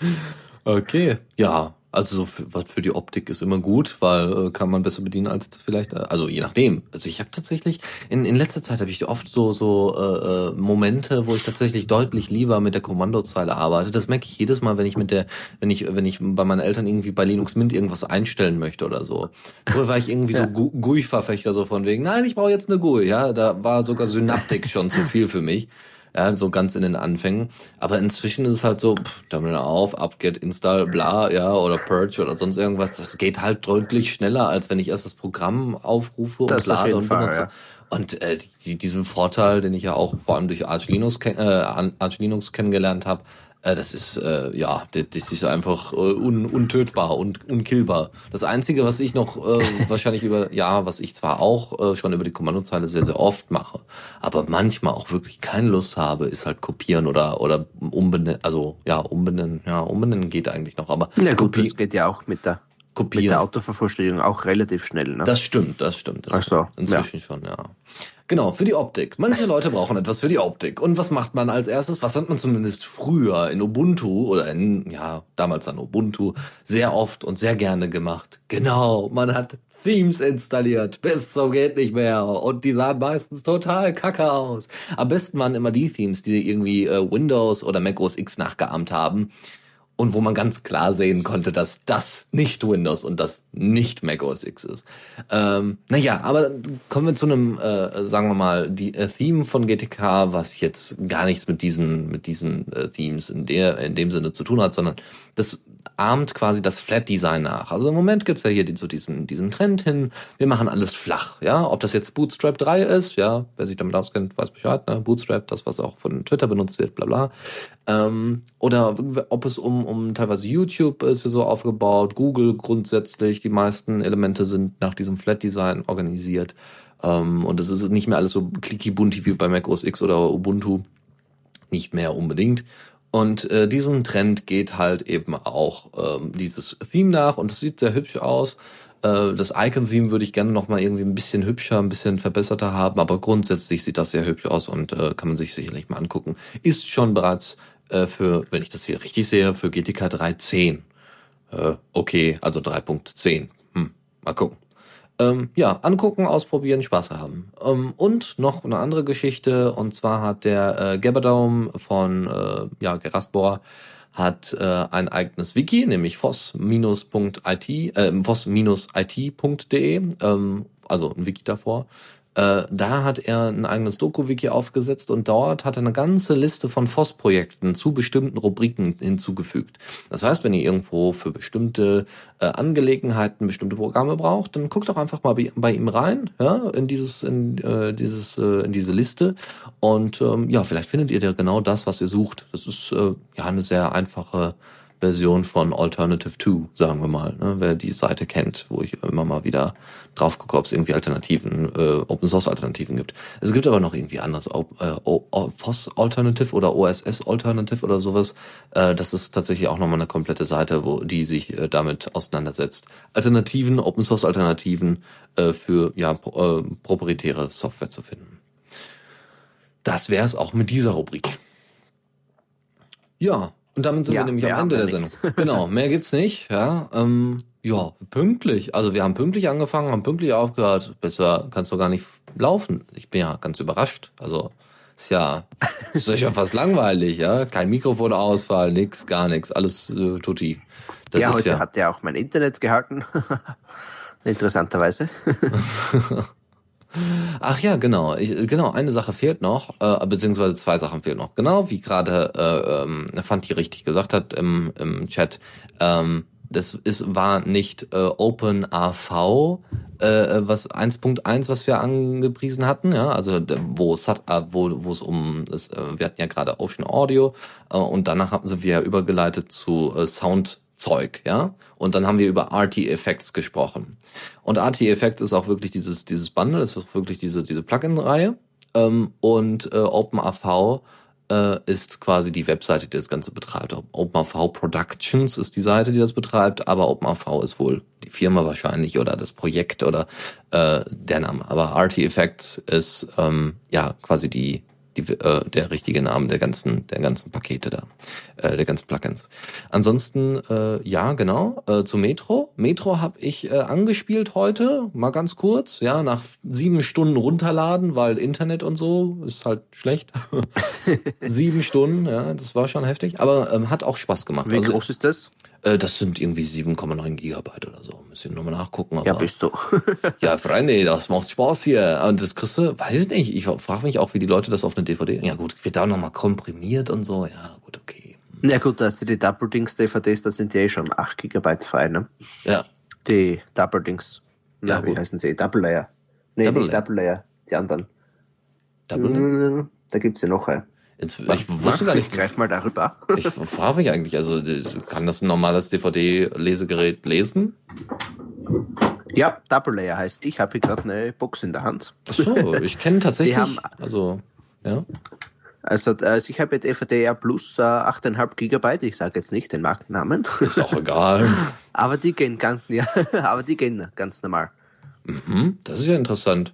okay, ja, also so für, was für die Optik ist immer gut, weil äh, kann man besser bedienen als vielleicht, äh, also je nachdem. Also ich habe tatsächlich, in, in letzter Zeit habe ich oft so so äh, äh, Momente, wo ich tatsächlich deutlich lieber mit der Kommandozeile arbeite. Das merke ich jedes Mal, wenn ich mit der, wenn ich, wenn ich bei meinen Eltern irgendwie bei Linux Mint irgendwas einstellen möchte oder so. Früher war ich irgendwie ja. so GUI-Verfechter so von wegen, nein, ich brauche jetzt eine GUI, ja. Da war sogar Synaptik schon zu viel für mich ja, so ganz in den Anfängen. Aber inzwischen ist es halt so, pff, Terminal auf, upget, install, bla, ja, oder purge oder sonst irgendwas. Das geht halt deutlich schneller, als wenn ich erst das Programm aufrufe das und lade und benutze. Ja. Und äh, die, diesen Vorteil, den ich ja auch vor allem durch Arch Linux, äh, Arch Linux kennengelernt habe, äh, das ist, äh, ja, das ist einfach äh, un, untötbar und unkillbar. Das Einzige, was ich noch äh, wahrscheinlich über, ja, was ich zwar auch äh, schon über die Kommandozeile sehr, sehr oft mache, aber manchmal auch wirklich keine Lust habe, ist halt kopieren oder, oder umbenennen, also ja, umbenennen, ja, umbenennen geht eigentlich noch, aber. Ja gut, das geht ja auch mit der kopieren. Mit der Autovervollständigung auch relativ schnell. Ne? Das stimmt, das stimmt. Das Ach so, inzwischen ja. schon, ja. Genau, für die Optik. Manche Leute brauchen etwas für die Optik. Und was macht man als erstes? Was hat man zumindest früher in Ubuntu oder in, ja, damals an Ubuntu sehr oft und sehr gerne gemacht? Genau, man hat Themes installiert, bis zum geht nicht mehr. Und die sahen meistens total kacke aus. Am besten waren immer die Themes, die irgendwie äh, Windows oder Mac OS X nachgeahmt haben und wo man ganz klar sehen konnte, dass das nicht Windows und das nicht Mac OS X ist. Ähm, naja, aber kommen wir zu einem, äh, sagen wir mal, die äh, Theme von GTK, was jetzt gar nichts mit diesen mit diesen äh, Themes in der in dem Sinne zu tun hat, sondern das ahmt quasi das Flat Design nach. Also im Moment gibt's ja hier die, so diesen, diesen Trend hin, wir machen alles flach, ja. Ob das jetzt Bootstrap 3 ist, ja, wer sich damit auskennt, weiß Bescheid, ne? Bootstrap, das, was auch von Twitter benutzt wird, bla bla. Ähm, oder ob es um, um teilweise YouTube ist so aufgebaut, Google grundsätzlich, die meisten Elemente sind nach diesem Flat Design organisiert. Ähm, und es ist nicht mehr alles so clicky bunty wie bei Mac OS X oder Ubuntu. Nicht mehr unbedingt. Und äh, diesem Trend geht halt eben auch ähm, dieses Theme nach und es sieht sehr hübsch aus. Äh, das Icon-Theme würde ich gerne noch mal irgendwie ein bisschen hübscher, ein bisschen verbesserter haben, aber grundsätzlich sieht das sehr hübsch aus und äh, kann man sich sicherlich mal angucken. Ist schon bereits äh, für, wenn ich das hier richtig sehe, für GTK 3.10. Äh, okay, also 3.10. Hm, mal gucken. Ähm, ja, angucken, ausprobieren, Spaß haben. Ähm, und noch eine andere Geschichte, und zwar hat der äh, Gabberdaum von äh, ja, Gerastbohr hat äh, ein eigenes Wiki, nämlich foss-it, äh, foss-it.de, ähm, also ein Wiki davor, äh, da hat er ein eigenes Doku-Wiki aufgesetzt und dort hat er eine ganze Liste von FOSS-Projekten zu bestimmten Rubriken hinzugefügt. Das heißt, wenn ihr irgendwo für bestimmte äh, Angelegenheiten bestimmte Programme braucht, dann guckt doch einfach mal bei, bei ihm rein, ja, in dieses, in äh, dieses, äh, in diese Liste und ähm, ja, vielleicht findet ihr da genau das, was ihr sucht. Das ist äh, ja eine sehr einfache Version von Alternative 2, sagen wir mal, ne, wer die Seite kennt, wo ich immer mal wieder drauf gucke, ob es irgendwie Alternativen, äh, Open Source Alternativen gibt. Es gibt aber noch irgendwie anderes, äh, FOSS Alternative oder OSS Alternative oder sowas. Äh, das ist tatsächlich auch nochmal eine komplette Seite, wo die sich äh, damit auseinandersetzt. Alternativen, Open Source Alternativen äh, für ja pro, äh, proprietäre Software zu finden. Das wäre es auch mit dieser Rubrik. Ja, und damit sind ja, wir nämlich am Ende der Sendung. genau, mehr gibt's nicht. Ja, ähm, ja, pünktlich. Also wir haben pünktlich angefangen, haben pünktlich aufgehört. Besser kannst du gar nicht laufen. Ich bin ja ganz überrascht. Also ist ja, ist ja fast langweilig, ja. Kein Mikrofonausfall, nix, gar nichts, alles äh, tutti. Das ja, heute ja hat ja auch mein Internet gehalten. Interessanterweise. Ach ja, genau. Ich, genau, eine Sache fehlt noch, äh, beziehungsweise zwei Sachen fehlen noch. Genau, wie gerade äh, ähm, Fanti richtig gesagt hat im, im Chat. Ähm, das ist, war nicht äh, OpenAV, äh, was 1.1, was wir angepriesen hatten, ja, also wo Sat, äh, wo wo es um das, äh, wir hatten ja gerade Ocean Audio äh, und danach haben sie wir übergeleitet zu äh, Sound Zeug, ja. Und dann haben wir über RT Effects gesprochen. Und RT Effects ist auch wirklich dieses, dieses Bundle, ist wirklich diese, diese Plugin-Reihe. Ähm, und äh, OpenAV äh, ist quasi die Webseite, die das Ganze betreibt. OpenAV Productions ist die Seite, die das betreibt, aber OpenAV ist wohl die Firma wahrscheinlich oder das Projekt oder äh, der Name. Aber RT Effects ist ähm, ja quasi die die, äh, der richtige Name der ganzen, der ganzen Pakete da, äh, der ganzen Plugins. Ansonsten, äh, ja, genau, äh, zu Metro. Metro habe ich äh, angespielt heute, mal ganz kurz, ja, nach sieben Stunden runterladen, weil Internet und so ist halt schlecht. sieben Stunden, ja, das war schon heftig, aber ähm, hat auch Spaß gemacht. Wie also, groß ist das? Äh, das sind irgendwie 7,9 Gigabyte oder so. Müssen wir nochmal nachgucken. Aber, ja, bist du. ja, Freunde, das macht Spaß hier. Und das kriegst du, weiß ich nicht. Ich frage mich auch, wie die Leute das auf eine DVD. Ja gut, wird da nochmal komprimiert und so. Ja, gut, okay. Ja gut, da hast du die Double-Dings-DVDs, das sind ja eh schon 8 Gigabyte frei, ne? Ja. Die Double-Dings. Ja, wie gut. heißen sie? Double Layer. Nee, Double nicht Double Layer. Die anderen. Double Layer? Da gibt's ja noch eine. Jetzt, ich wusste gar nicht. Ich greif mal darüber. ich frage mich eigentlich, also kann das ein normales DVD-Lesegerät lesen? Ja, Double Layer heißt. Ich habe hier gerade eine Box in der Hand. Ach so, ich kenne tatsächlich. haben, also, ja. Also, also ich habe DVD Plus äh, 8,5 Gigabyte. Ich sage jetzt nicht den Markennamen. Ist auch egal. aber die gehen ganz, ja, aber die gehen ganz normal. Mhm, das ist ja interessant.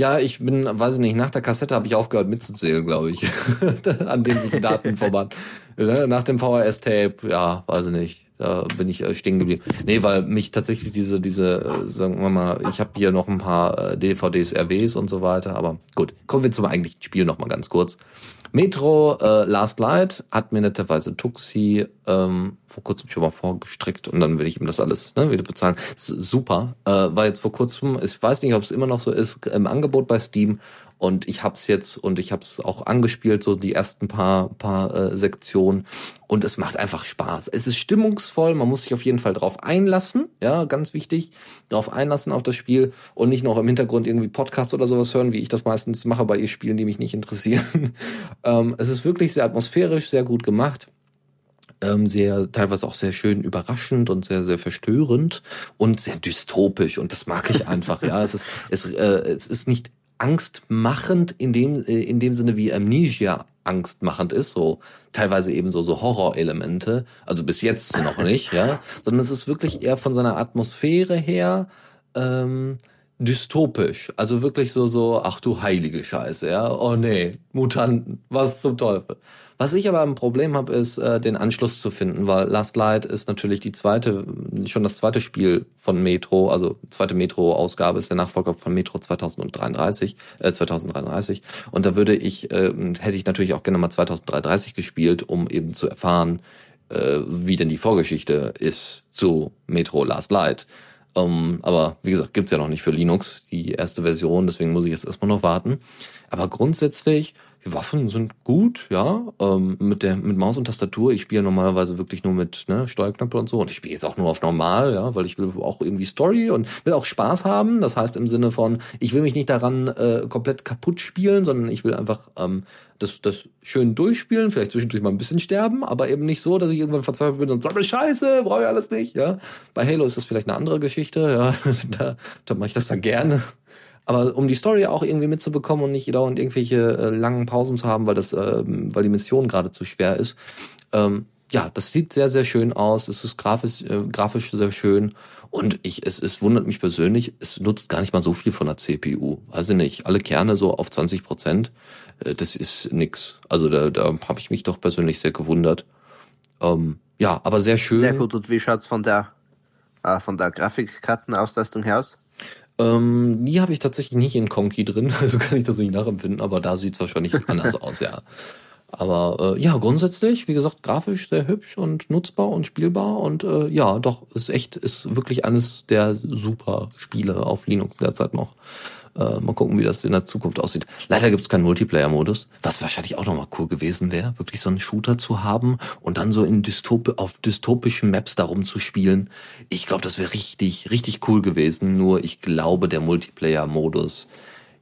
Ja, ich bin, weiß ich nicht, nach der Kassette habe ich aufgehört mitzuzählen, glaube ich. An dem Datenformat. nach dem VHS-Tape, ja, weiß ich nicht. Da bin ich äh, stehen geblieben. Nee, weil mich tatsächlich diese, diese, äh, sagen wir mal, ich habe hier noch ein paar äh, DVDs, RWs und so weiter, aber gut. Kommen wir zum eigentlichen Spiel nochmal ganz kurz. Metro äh, Last Light hat mir netterweise Tuxi ähm, vor kurzem schon mal vorgestrickt und dann will ich ihm das alles ne, wieder bezahlen. Super. Äh, war jetzt vor kurzem, ich weiß nicht, ob es immer noch so ist, im Angebot bei Steam und ich hab's jetzt und ich hab's auch angespielt, so die ersten paar, paar äh, Sektionen. Und es macht einfach Spaß. Es ist stimmungsvoll, man muss sich auf jeden Fall drauf einlassen, ja, ganz wichtig, drauf einlassen auf das Spiel und nicht noch im Hintergrund irgendwie Podcasts oder sowas hören, wie ich das meistens mache bei ihr Spielen, die mich nicht interessieren. ähm, es ist wirklich sehr atmosphärisch, sehr gut gemacht ähm, sehr teilweise auch sehr schön überraschend und sehr sehr verstörend und sehr dystopisch und das mag ich einfach ja es ist es, äh, es ist nicht angstmachend in dem, äh, in dem Sinne wie Amnesia angstmachend ist, so teilweise eben so, so Horrorelemente, also bis jetzt noch nicht, ja, sondern es ist wirklich eher von seiner Atmosphäre her, ähm, dystopisch. Also wirklich so, so, ach du heilige Scheiße, ja. Oh nee, Mutanten, was zum Teufel. Was ich aber ein Problem habe, ist, äh, den Anschluss zu finden, weil Last Light ist natürlich die zweite, schon das zweite Spiel von Metro, also zweite Metro-Ausgabe ist der Nachfolger von Metro 2033, äh, 2033. Und da würde ich, äh, hätte ich natürlich auch gerne mal 2033 gespielt, um eben zu erfahren, äh, wie denn die Vorgeschichte ist zu Metro Last Light. Um, ähm, aber wie gesagt, gibt's ja noch nicht für Linux, die erste Version, deswegen muss ich jetzt erstmal noch warten. Aber grundsätzlich Waffen sind gut, ja, ähm, mit der mit Maus und Tastatur. Ich spiele normalerweise wirklich nur mit ne, Steuerknöpfe und so und ich spiele jetzt auch nur auf normal, ja, weil ich will auch irgendwie Story und will auch Spaß haben. Das heißt im Sinne von, ich will mich nicht daran äh, komplett kaputt spielen, sondern ich will einfach ähm, das, das schön durchspielen, vielleicht zwischendurch mal ein bisschen sterben, aber eben nicht so, dass ich irgendwann verzweifelt bin und sage, Scheiße, brauche ich alles nicht, ja. Bei Halo ist das vielleicht eine andere Geschichte, ja, da, da mache ich das dann gerne. Aber um die Story auch irgendwie mitzubekommen und nicht dauernd irgendwelche äh, langen Pausen zu haben, weil das, äh, weil die Mission gerade zu schwer ist. Ähm, ja, das sieht sehr, sehr schön aus. Es ist grafisch, äh, grafisch sehr schön. Und ich, es, es wundert mich persönlich, es nutzt gar nicht mal so viel von der CPU. Weiß ich nicht. Alle Kerne so auf 20 Prozent. Äh, das ist nix. Also da, da habe ich mich doch persönlich sehr gewundert. Ähm, ja, aber sehr schön. Sehr gut. Und wie schaut's von der, äh, von der Grafikkartenauslastung her aus? Ähm, die habe ich tatsächlich nicht in Conky drin, also kann ich das nicht nachempfinden, aber da sieht's wahrscheinlich anders aus, ja. Aber äh, ja, grundsätzlich, wie gesagt, grafisch sehr hübsch und nutzbar und spielbar und äh, ja, doch, ist echt, ist wirklich eines der super Spiele auf Linux derzeit noch. Äh, mal gucken, wie das in der Zukunft aussieht. Leider gibt es keinen Multiplayer-Modus, was wahrscheinlich auch nochmal cool gewesen wäre, wirklich so einen Shooter zu haben und dann so in Dystop auf dystopischen Maps darum zu spielen. Ich glaube, das wäre richtig, richtig cool gewesen. Nur ich glaube, der Multiplayer-Modus,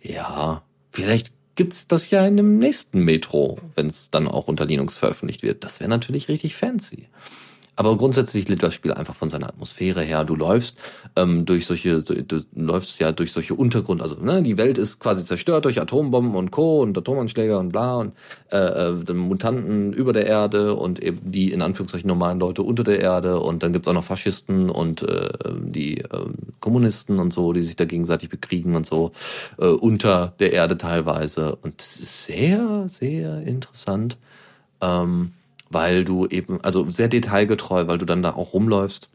ja, vielleicht gibt's das ja in dem nächsten Metro, wenn es dann auch unter Linux veröffentlicht wird. Das wäre natürlich richtig fancy. Aber grundsätzlich lebt das Spiel einfach von seiner Atmosphäre her. Du läufst ähm, durch solche, du läufst ja durch solche Untergrund, also ne, die Welt ist quasi zerstört durch Atombomben und Co. und Atomanschläge und bla und äh, äh, Mutanten über der Erde und eben die in Anführungszeichen normalen Leute unter der Erde und dann gibt's auch noch Faschisten und äh, die äh, Kommunisten und so, die sich da gegenseitig bekriegen und so äh, unter der Erde teilweise. Und das ist sehr, sehr interessant. Ähm, weil du eben, also sehr detailgetreu, weil du dann da auch rumläufst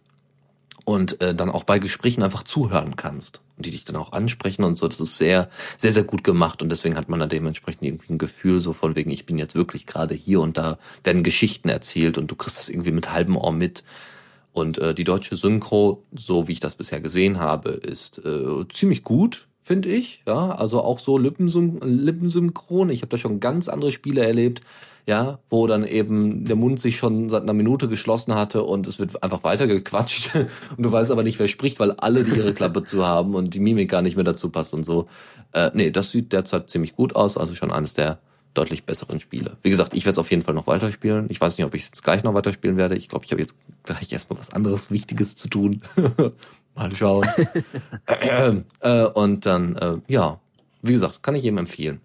und äh, dann auch bei Gesprächen einfach zuhören kannst und die dich dann auch ansprechen und so. Das ist sehr, sehr, sehr gut gemacht und deswegen hat man da dementsprechend irgendwie ein Gefühl so von wegen, ich bin jetzt wirklich gerade hier und da werden Geschichten erzählt und du kriegst das irgendwie mit halbem Ohr mit. Und äh, die deutsche Synchro, so wie ich das bisher gesehen habe, ist äh, ziemlich gut, finde ich. Ja, also auch so Lippensyn Lippensynchron. Ich habe da schon ganz andere Spiele erlebt ja, wo dann eben der Mund sich schon seit einer Minute geschlossen hatte und es wird einfach weitergequatscht und du weißt aber nicht, wer spricht, weil alle die ihre Klappe zu haben und die Mimik gar nicht mehr dazu passt und so. Äh, nee, das sieht derzeit ziemlich gut aus, also schon eines der deutlich besseren Spiele. Wie gesagt, ich werde es auf jeden Fall noch weiterspielen. Ich weiß nicht, ob ich jetzt gleich noch weiterspielen werde. Ich glaube, ich habe jetzt gleich erstmal was anderes Wichtiges zu tun. Mal schauen. äh, und dann, äh, ja, wie gesagt, kann ich jedem empfehlen.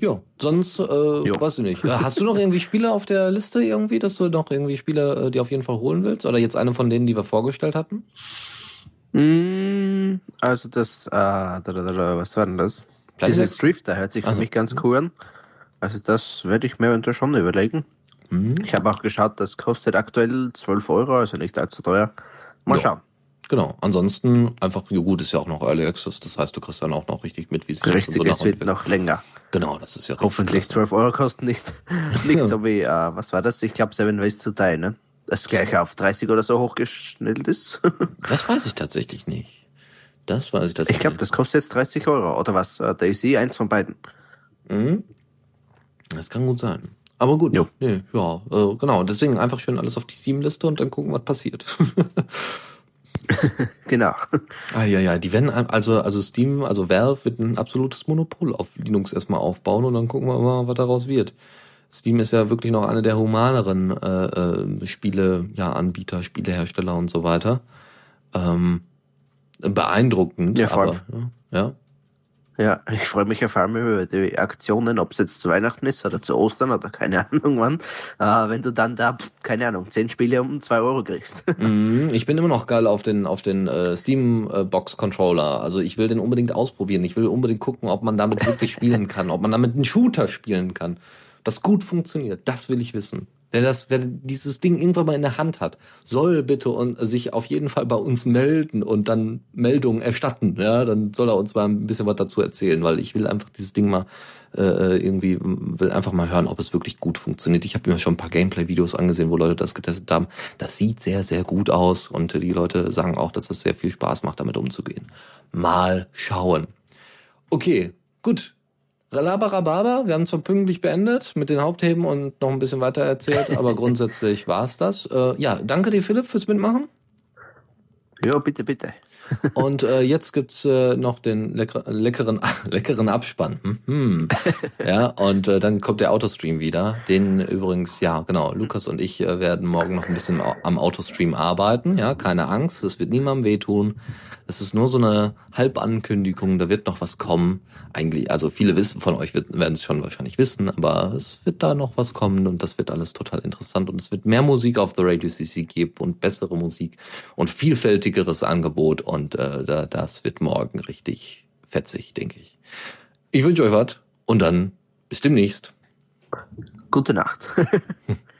Ja, sonst äh, weiß ich nicht. Äh, hast du noch irgendwie Spiele auf der Liste irgendwie, dass du noch irgendwie Spiele, äh, die auf jeden Fall holen willst? Oder jetzt eine von denen, die wir vorgestellt hatten? Mm, also das, äh, was war denn das? Dieses Drifter hört sich für also. mich ganz cool an. Also das werde ich mir schon überlegen. Mhm. Ich habe auch geschaut, das kostet aktuell 12 Euro, also nicht allzu teuer. Mal ja. schauen. Genau. Ansonsten einfach, ja gut, ist ja auch noch Early Access. Das heißt, du kriegst dann auch noch richtig mit, wie sich richtig, das so es wird noch länger. Genau, das ist ja Hoffentlich 12 Euro kosten nicht. nicht so wie, äh, was war das? Ich glaube, Seven Ways to Die, ne? Das gleich auf 30 oder so hochgeschnittelt ist. das weiß ich tatsächlich nicht. Das weiß ich tatsächlich Ich glaube, das kostet jetzt 30 Euro. Oder was? Äh, Daisy, eins von beiden. Mhm. Das kann gut sein. Aber gut, jo. nee, ja, äh, genau. Deswegen einfach schön alles auf die Steam-Liste und dann gucken, was passiert. genau. Ah ja, ja, die werden also also Steam, also Valve wird ein absolutes Monopol auf Linux erstmal aufbauen und dann gucken wir mal, was daraus wird. Steam ist ja wirklich noch eine der humaneren äh, äh, Spiele, ja, Anbieter, Spielehersteller und so weiter. Ähm, beeindruckend, ja, aber ja, ja. Ja, ich freue mich vor allem über die Aktionen, ob es jetzt zu Weihnachten ist oder zu Ostern oder keine Ahnung wann, äh, wenn du dann da, keine Ahnung, zehn Spiele um zwei Euro kriegst. Mm, ich bin immer noch geil auf den, auf den äh, Steam äh. Also ich will den unbedingt ausprobieren. Ich will unbedingt gucken, ob man damit wirklich spielen kann, ob man damit einen Shooter spielen kann. Das gut funktioniert, das will ich wissen. Wer das, wer dieses Ding irgendwann mal in der Hand hat, soll bitte und sich auf jeden Fall bei uns melden und dann Meldungen erstatten. Ja, dann soll er uns mal ein bisschen was dazu erzählen, weil ich will einfach dieses Ding mal äh, irgendwie will einfach mal hören, ob es wirklich gut funktioniert. Ich habe mir schon ein paar Gameplay-Videos angesehen, wo Leute das getestet haben. Das sieht sehr, sehr gut aus und die Leute sagen auch, dass es sehr viel Spaß macht, damit umzugehen. Mal schauen. Okay, gut. Ralabarababa, wir haben zwar pünktlich beendet mit den Hauptthemen und noch ein bisschen weiter erzählt, aber grundsätzlich war's das. Äh, ja, danke dir, Philipp, fürs Mitmachen. Ja, bitte, bitte. Und äh, jetzt gibt's äh, noch den lecker, leckeren, leckeren Abspann. Mhm. Ja, und äh, dann kommt der Autostream wieder. Den übrigens, ja, genau, Lukas und ich äh, werden morgen noch ein bisschen am Autostream arbeiten. Ja, keine Angst, es wird niemandem wehtun. Es ist nur so eine Halbankündigung, da wird noch was kommen. Eigentlich, also viele wissen von euch werden es schon wahrscheinlich wissen, aber es wird da noch was kommen und das wird alles total interessant und es wird mehr Musik auf The Radio CC geben und bessere Musik und vielfältigeres Angebot und äh, da, das wird morgen richtig fetzig, denke ich. Ich wünsche euch was und dann bis demnächst. Gute Nacht.